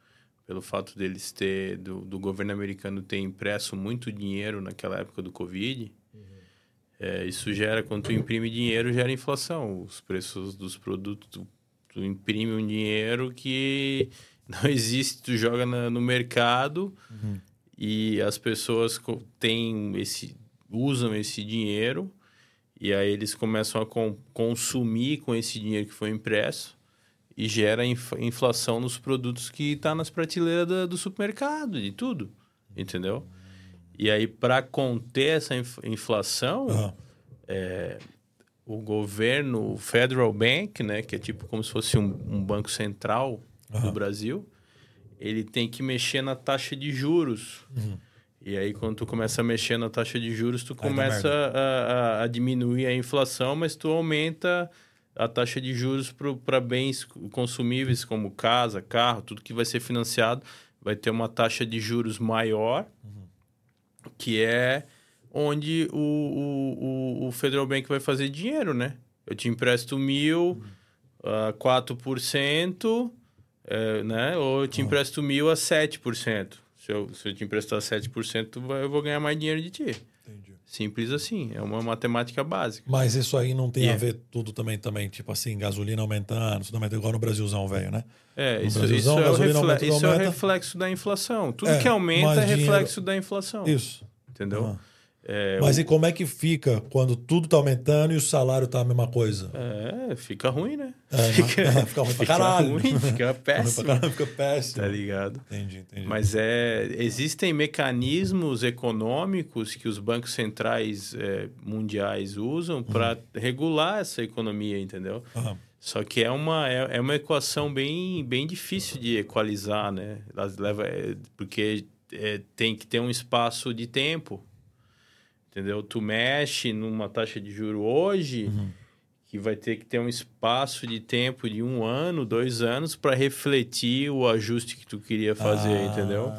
pelo fato deles ter, do, do governo americano ter impresso muito dinheiro naquela época do Covid, é, isso gera, quando tu imprime dinheiro, gera inflação. Os preços dos produtos, tu, tu imprime um dinheiro que não existe, tu joga na- no mercado e as pessoas têm esse, usam esse dinheiro e aí eles começam a com- consumir com esse dinheiro que foi impresso e gera inf- inflação nos produtos que está nas prateleiras da- do supermercado, de tudo, entendeu? E aí, para conter essa inf- inflação, Aham. o governo, o Federal Bank, né, que é tipo como se fosse um, um banco central do Aham. Brasil, ele tem que mexer na taxa de juros. Uhum. E aí, quando tu começa a mexer na taxa de juros, tu começa a, a- a diminuir a inflação, mas tu aumenta a taxa de juros para bens consumíveis como casa, carro, tudo que vai ser financiado vai ter uma taxa de juros maior, que é onde o, o, o, Federal Bank vai fazer dinheiro, né? Eu te empresto mil a 4%, é, né? Ou eu te empresto mil a 7%. Se eu, se eu te emprestar 7%, tu vai- eu vou ganhar mais dinheiro de ti. Simples assim. É uma matemática básica. Mas isso aí não tem a é. ver tudo também, também, tipo assim, gasolina aumentando, tudo aumentando, igual no Brasilzão, velho, né? É, No isso, Brasilzão, isso, é, o gasolina refle- aumenta, isso é o reflexo da inflação. Tudo É, que aumenta é dinheiro- reflexo da inflação. Isso. Entendeu? Aham. É, Mas o- e como é que fica quando tudo tá aumentando e o salário tá a mesma coisa? É, fica ruim, né? É, fica, fica ruim pra caralho. ruim, fica Fica ruim pra péssimo. caralho, fica péssimo. Tá ligado? Entendi, entendi. Mas é, existem mecanismos econômicos que os bancos centrais é, mundiais usam para regular essa economia, entendeu? Aham. Só que é uma, é, é uma equação bem, bem difícil de equalizar, né? Elas leva, é, porque é, tem que ter um espaço de tempo, entendeu? Tu mexe numa taxa de juro hoje, Uhum. que vai ter que ter um espaço de tempo de um ano, dois anos, para refletir o ajuste que tu queria fazer, Ah, entendeu?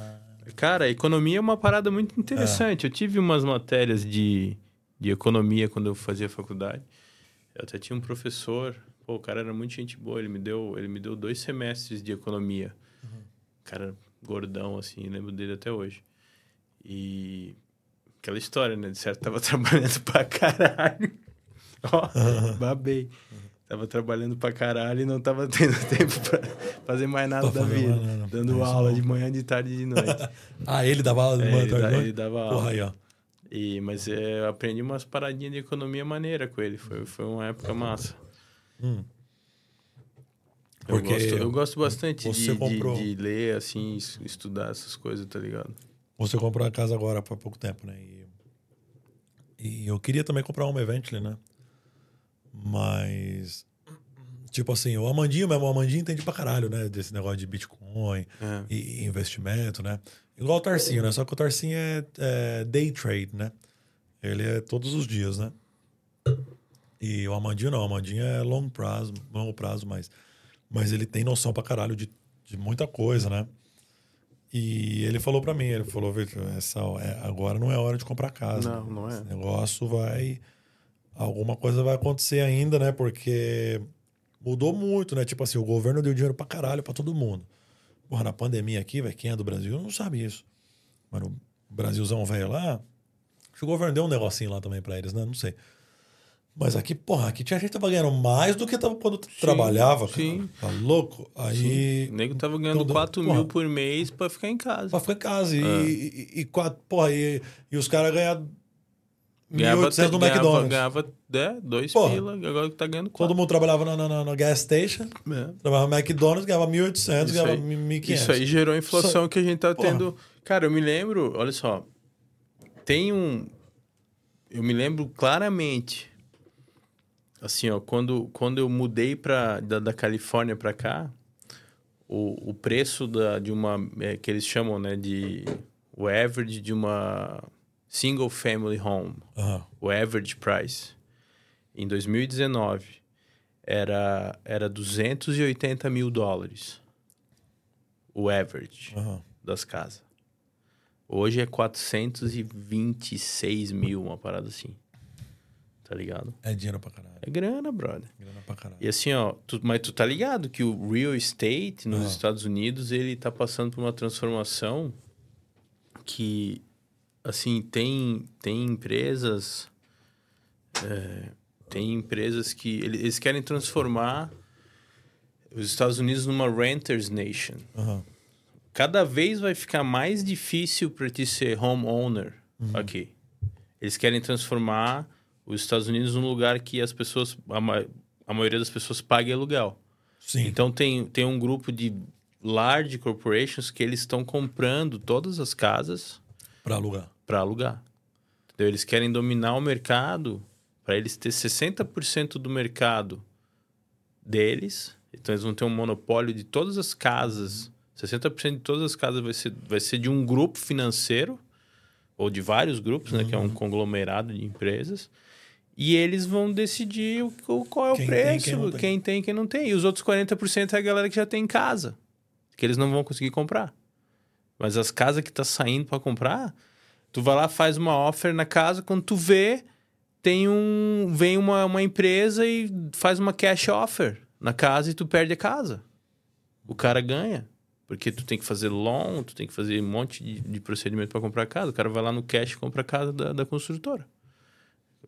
Cara, economia é uma parada muito interessante. Eu tive umas matérias de, de economia quando eu fazia faculdade. Eu até tinha um professor, pô, o cara era muito gente boa, ele me deu, ele me deu dois semestres de economia. Cara gordão assim, lembro dele até hoje. E aquela história, né, de certo tava trabalhando pra caralho. Ó, babei. Tava trabalhando pra caralho e não tava tendo tempo pra fazer mais nada da vida. nada. Dando aula não. de manhã, de tarde e de noite. Ah, ele dava aula de É, manhã, ele, tarde, dá- noite? ele dava aula. Porra aí, ó. E, mas é, eu aprendi umas paradinhas de economia maneira com ele. Foi, foi uma época massa. Hum. Eu, Porque gosto, eu gosto bastante de, você de- comprou- de, ler, assim, es- estudar essas coisas, tá ligado? Você comprou a casa agora há pouco tempo, né? E, e eu queria também comprar uma Eventually, né? Mas Tipo assim, o Amandinho mesmo, o Amandinho entende pra caralho, né? Desse negócio de Bitcoin É. e, investimento, né? Igual o Tarcinho, né? Só que o Tarcinho é, é day trade, né? Ele é todos os dias, né? E o Amandinho não, o Amandinho é longo prazo, longo prazo, mas, mas ele tem noção pra caralho de, de muita coisa, né? E ele falou pra mim, ele falou, Victor, essa, é, agora não é hora de comprar casa. Não, não é. Esse negócio vai. Alguma coisa vai acontecer ainda, né? Porque mudou muito, né? Tipo assim, o governo deu dinheiro pra caralho pra todo mundo. Porra, na pandemia aqui, velho, quem é do Brasil não sabe isso. Mas no Brasilzão velho lá, acho que o governo deu um negocinho lá também pra eles, né? Não sei. Mas aqui, porra, aqui tinha gente que tava ganhando mais do que tava quando trabalhava, cara. sim. Tá louco? Aí. O nego tava ganhando Todo- 4 porra. mil por mês pra ficar em casa. Pra ficar em casa. E, É. e, e, quatro, porra, e, e os caras Ganhava, 1.800 no ganhava, McDonald's. ganhava é, dois Porra. pila, agora que tá ganhando Todo quatro. mundo trabalhava na, na, na- gas station, É. trabalhava no McDonald's, ganhava 1.800, Isso ganhava aí- 1.500. Isso aí gerou a inflação que a gente tá Porra. tendo. Cara, eu me lembro, olha só. Tem um. Eu me lembro claramente. Assim, ó, quando, quando eu mudei pra, da, da Califórnia pra cá, o, o preço da, de uma. é, que eles chamam, né, de. O average de uma single family home Aham. o average price em 2019 era, era 280 mil dólares. O average aham. das casas. Hoje é 426 mil, uma parada assim. Tá ligado? É dinheiro pra caralho. É grana, brother. Grana pra caralho. E assim, ó, tu- mas tu tá ligado que o real estate nos Ah. Estados Unidos, ele tá passando por uma transformação que, assim, tem, tem empresas... é, tem empresas que... ele- Eles querem transformar os Estados Unidos numa renters nation. Aham. Cada vez vai ficar mais difícil para ti ser homeowner aqui. Eles querem transformar os Estados Unidos num lugar que as pessoas, a, ma- a maioria das pessoas pague aluguel. Sim. Então tem, tem um grupo de large corporations que eles estão comprando todas as casas Pra alugar. para alugar. Entendeu? Eles querem dominar o mercado para eles ter 60% do mercado deles. Então eles vão ter um monopólio de todas as casas. 60% de todas as casas vai ser, vai ser de um grupo financeiro ou de vários grupos, né, que é um conglomerado de empresas. E eles vão decidir o, o- qual é o Quem tem, preço, quem tem. quem tem, quem não tem. E os outros 40% é a galera que já tem em casa, que eles não vão conseguir comprar. Mas as casas que tá saindo para comprar, tu vai lá, faz uma offer na casa, quando tu vê, tem um. Vem uma, uma empresa e faz uma cash offer na casa e tu perde a casa. O cara ganha. Porque tu tem que fazer loan, tu tem que fazer um monte de, de procedimento para comprar a casa. O cara vai lá no cash e compra a casa da, da construtora.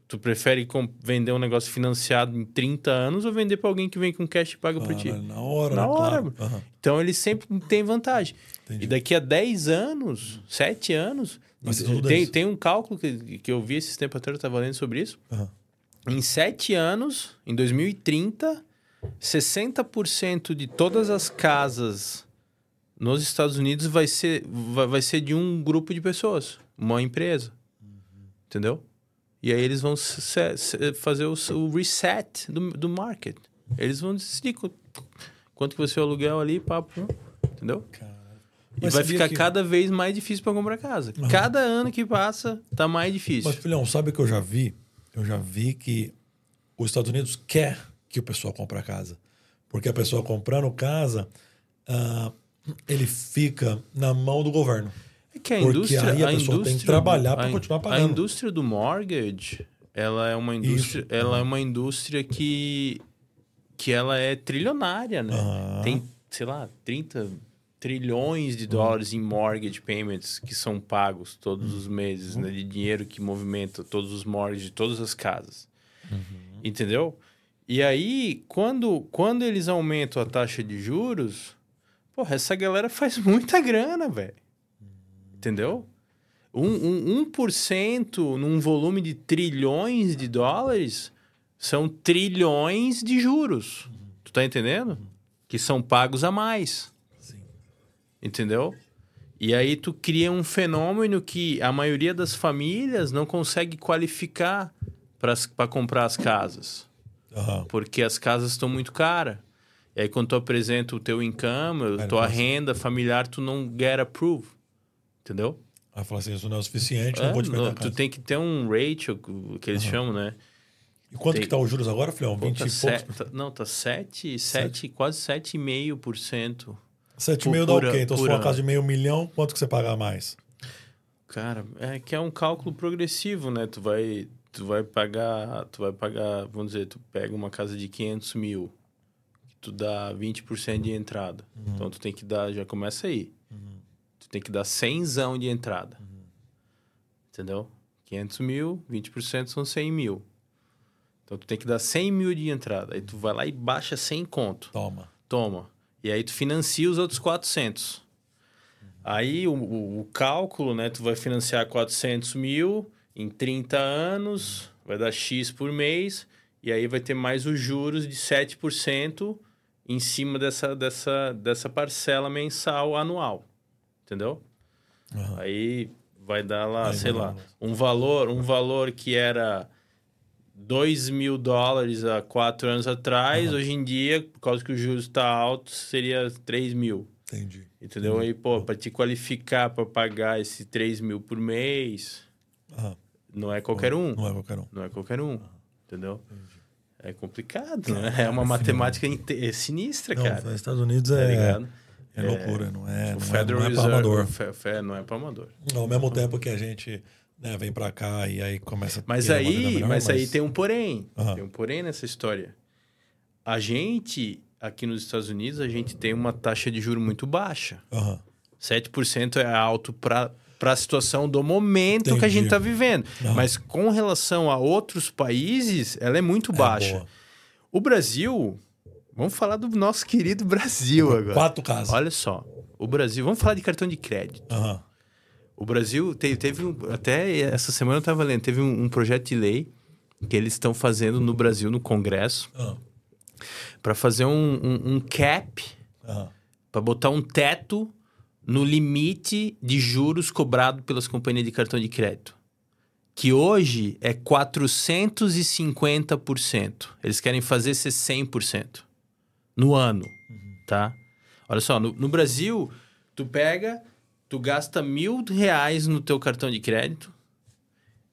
Tu prefere vender um negócio financiado em 30 anos ou vender para alguém que vem com cash e paga por ti? Ah, na hora, Na hora, Claro. Aham. Então ele sempre tem vantagem. Entendi. E daqui a 10 anos, 7 anos, tudo tem, 10. tem um cálculo que, que eu vi esses tempos atrás, eu estava lendo sobre isso. Aham. Em 7 anos, em 2030, 60% de todas as casas nos Estados Unidos vai ser, vai, vai ser de um grupo de pessoas, uma empresa. Entendeu? E aí eles vão se- se- fazer o, o reset do, do market. Eles vão decidir qu- quanto que vai ser o aluguel ali, papo, entendeu? E Mas vai ficar que- cada vez mais difícil para comprar casa. Cada ano que passa, tá mais difícil. Mas, filhão, sabe o que eu já vi? Eu já vi que os Estados Unidos quer que o pessoal compre a casa. Porque a pessoa comprando casa, ah, ele fica na mão do governo. É que a Porque indústria, aí a pessoa tem que trabalhar a in- continuar A pagando. indústria do mortgage, ela é uma indústria, Isso. ela é uma indústria que que ela é trilionária, né? Tem, sei lá, 30 trilhões de dólares em mortgage payments que são pagos todos os meses, né? De dinheiro que movimenta todos os mortgages de todas as casas. Entendeu? E aí, quando, quando eles aumentam a taxa de juros, porra, essa galera faz muita grana, velho. Entendeu? Um, um, 1% num volume de trilhões de dólares são trilhões de juros. Tu tá entendendo? Que são pagos a mais. Sim. Entendeu? E aí tu cria um fenômeno que a maioria das famílias não consegue qualificar para comprar as casas. Aham. porque as casas estão muito caras. E aí, quando tu apresenta o teu income, Aí tua renda familiar, tu não get approved. Entendeu? Aí fala assim, isso não é o suficiente, É, não vou te não, tu tem que ter um ratio, que eles chamam, né? E quanto tem- que tá os juros agora, filhão? Pô, 20 tá e se- poucos? tá- não, tá 7, 7 quase 7,5%. 7,5 dá por o quê? Então, se for uma casa de meio milhão, quanto que você paga a mais? Cara, é que é um cálculo progressivo, né? Tu vai, tu vai pagar, tu vai pagar, vamos dizer, tu pega uma casa de 500 mil, tu dá 20% de entrada. Uhum. Então, tu tem que dar, já começa aí. Tu tem que dar 100 de entrada. Uhum. Entendeu? 500 mil, 20% são 100 mil. Então, tu tem que dar 100 mil de entrada. Aí tu vai lá e baixa 100 conto. Toma. Toma. E aí tu financia os outros 400. Aí o, o, o cálculo, né? Tu vai financiar 400 mil em 30 anos, vai dar X por mês, e aí vai ter mais os juros de 7% em cima dessa, dessa, dessa parcela mensal anual. Entendeu? Aham. Aí vai dar lá, Aí sei lá, um valor, um valor que era 2 mil dólares há quatro anos atrás, hoje em dia, por causa que o juros está alto, seria 3 mil. Entendi. Entendeu? Aí, pô, para te qualificar para pagar esse 3 mil por mês, Aham. não é qualquer um. Não é qualquer um. Não é qualquer um. Entendeu? É complicado, né? É uma matemática é sinistra, Não, cara. nos Estados Unidos Tá é, ligado? É loucura, não é, o não é, não é Reserve. amador. o fe- fe- não é para amador. Ao mesmo tempo que a gente né, vem pra cá e aí começa a Mas ter uma vida aí, melhor, mas aí tem um porém. Aham. Tem um porém nessa história. A gente, aqui nos Estados Unidos, a gente tem uma taxa de juro muito baixa. Aham. 7% é alto para a situação do momento que a Entendi. gente está vivendo. Aham. Mas com relação a outros países, ela é muito baixa. boa. o Brasil, vamos falar do nosso querido Brasil agora. Quatro casas. Olha só, o Brasil, vamos falar de cartão de crédito. Aham. O Brasil teve, teve um, até essa semana eu estava lendo, teve um, um projeto de lei que eles estão fazendo no Brasil, no Congresso, Aham. para fazer um, um, um cap, Aham. para botar um teto no limite de juros cobrado pelas companhias de cartão de crédito. Que hoje é 450%. Eles querem fazer ser 100% no ano, tá? Olha só, no, no Brasil, tu pega, tu gasta mil reais no teu cartão de crédito.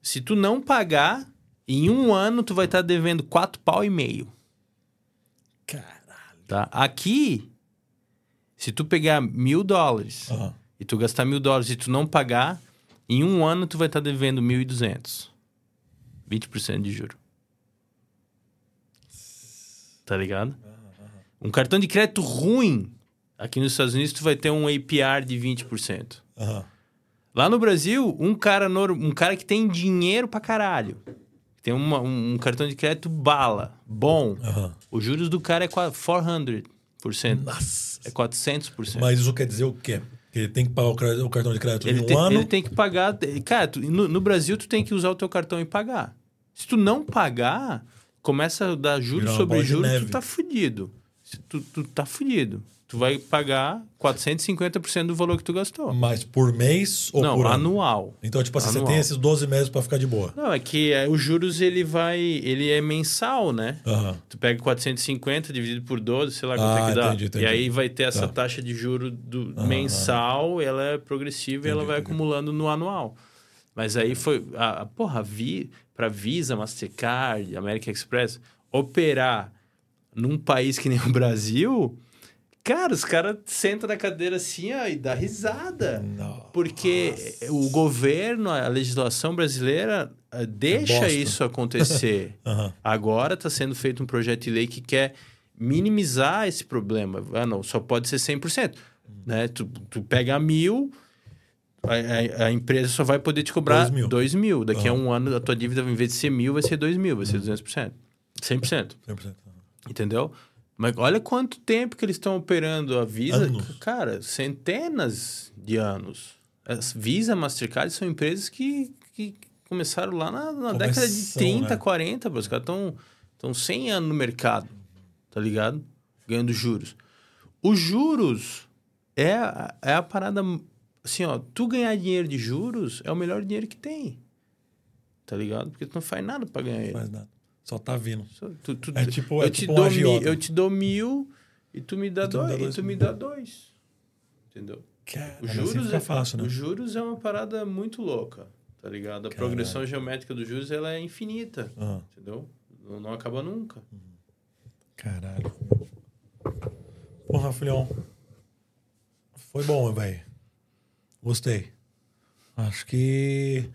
Se tu não pagar, em um ano tu vai estar devendo quatro pau e meio. Caralho. Tá? Aqui, se tu pegar mil dólares Aham. e tu gastar mil dólares e tu não pagar, em um ano tu vai estar devendo mil e duzentos. 20% de juro. Tá ligado? Um cartão de crédito ruim, aqui nos Estados Unidos tu vai ter um APR de 20%. Aham. Lá no Brasil, um cara, um cara que tem dinheiro pra caralho, tem uma- um, um cartão de crédito bala, bom, Aham. os juros do cara é qua- 400%. Nossa. É 400%. Mas isso quer dizer o quê? Que ele tem que pagar o, cartão de crédito Ele em um tem, ano? ele tem que pagar. Cara, tu- no, no Brasil, tu tem que usar o teu cartão e pagar. Se tu não pagar, começa a dar juros sobre juros, tu tá fudido. Tu, tu tá fudido. Tu vai pagar 450% do valor que tu gastou. Mas por mês ou não, por ano? anual. Então, tipo assim, você Anual. tem esses 12 meses pra ficar de boa. Não, é que é, os juros ele vai. Ele é mensal, né? Aham. Tu pega 450 dividido por 12, sei lá quanto é Ah, que dá. entendi, entendi. E aí vai ter essa Tá. taxa de juro do mensal, ela é progressiva e ela vai entendi. acumulando no anual. Mas aí foi. A, a- porra, vi, para Visa, Mastercard, American Express, operar num país que nem o Brasil, cara, os caras sentam na cadeira assim ó, e dá risada. Não. Porque o governo, a legislação brasileira eh, deixa bosta. isso acontecer. Aham. Agora está sendo feito um projeto de lei que quer minimizar esse problema. Ah, não, só pode ser 100%. Né? Tu, tu pega mil, a, a- a empresa só vai poder te cobrar Dois mil. dois mil. Daqui a um ano, a tua dívida, em vez de ser mil, vai ser dois mil, vai ser 200%. 100%. 100%. Entendeu? Mas olha quanto tempo que eles estão operando a Visa. Anos. Cara, centenas de anos. As Visa, Mastercard são empresas que, que começaram lá na, na década de Começou, 30, né? 40. pô. Os caras estão estão 100 anos no mercado. Tá ligado? Ganhando juros. Os juros é, a- é a parada... Assim, ó. Tu ganhar dinheiro de juros é o melhor dinheiro que tem. Tá ligado? Porque tu não faz nada pra ganhar ele. Faz nada. Só tá vindo. Só- tu- tu- É tipo- eu, é te tipo dou mil, eu te dou mil e tu me dá tu me dá dois. dois. E tu me dá dois. Entendeu? Cara, Os assim juros, é, fácil, né? os juros é uma parada muito louca, tá ligado? A Caralho. progressão geométrica dos juros ela é infinita, Ah, entendeu? Não, não acaba nunca. caralho. Porra, filhão. Foi bom, velho. Gostei. Acho que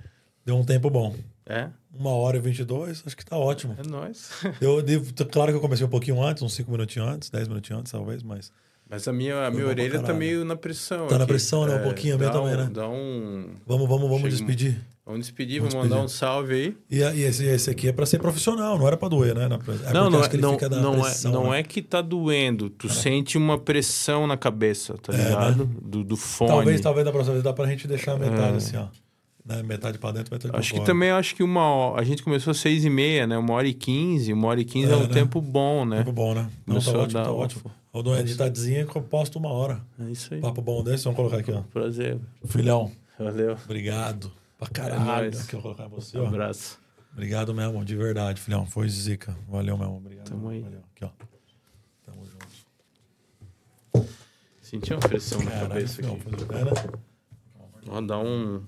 deu um tempo bom. É, Uma hora e vinte e dois, acho que tá ótimo. é nóis. Eu, devo- claro que eu comecei um pouquinho antes, uns cinco minutinhos antes, dez minutinhos antes, talvez, mas. Mas a minha, a minha orelha tá meio na pressão. Tá na aqui. pressão, né? Um pouquinho, a minha dá também, um- né? Dá um. Vamos, vamos, vamos Chega- despedir. Vamos despedir, Vamos vamos mandar um despedir. salve aí. E, e esse, esse aqui é pra ser profissional, não era pra doer, né? Na, é não, porque não, acho é, que ele não, não, pressão, é, não né? é que tá doendo. Tu sente uma pressão na cabeça, tá É, ligado? Do, do fone. Talvez, talvez da próxima vez dá pra gente deixar a metade É. assim, ó. Né? Metade pra dentro, metade pra Acho que fora. também acho que uma hora, a gente começou às seis e meia, né? Uma hora e quinze. Uma hora e quinze é, É, um né? tempo bom, né? Tempo bom, né? Não, tá Começou ótimo, dar tá ótimo. Eu dou uma editadinha que eu posto uma hora. É isso aí. Papo bom desse, vamos colocar aqui, ó. Prazer. Filhão, Valeu. obrigado. Pra É caralho. nóis. aqui eu colocar você, Um ó. abraço. Obrigado mesmo, de verdade, filhão. Foi zica. Valeu mesmo, obrigado. Tamo aí. Valeu. Aqui, ó. Tamo junto. Senti uma pressão na cabeça aqui. Zica, né? Ó, dá um.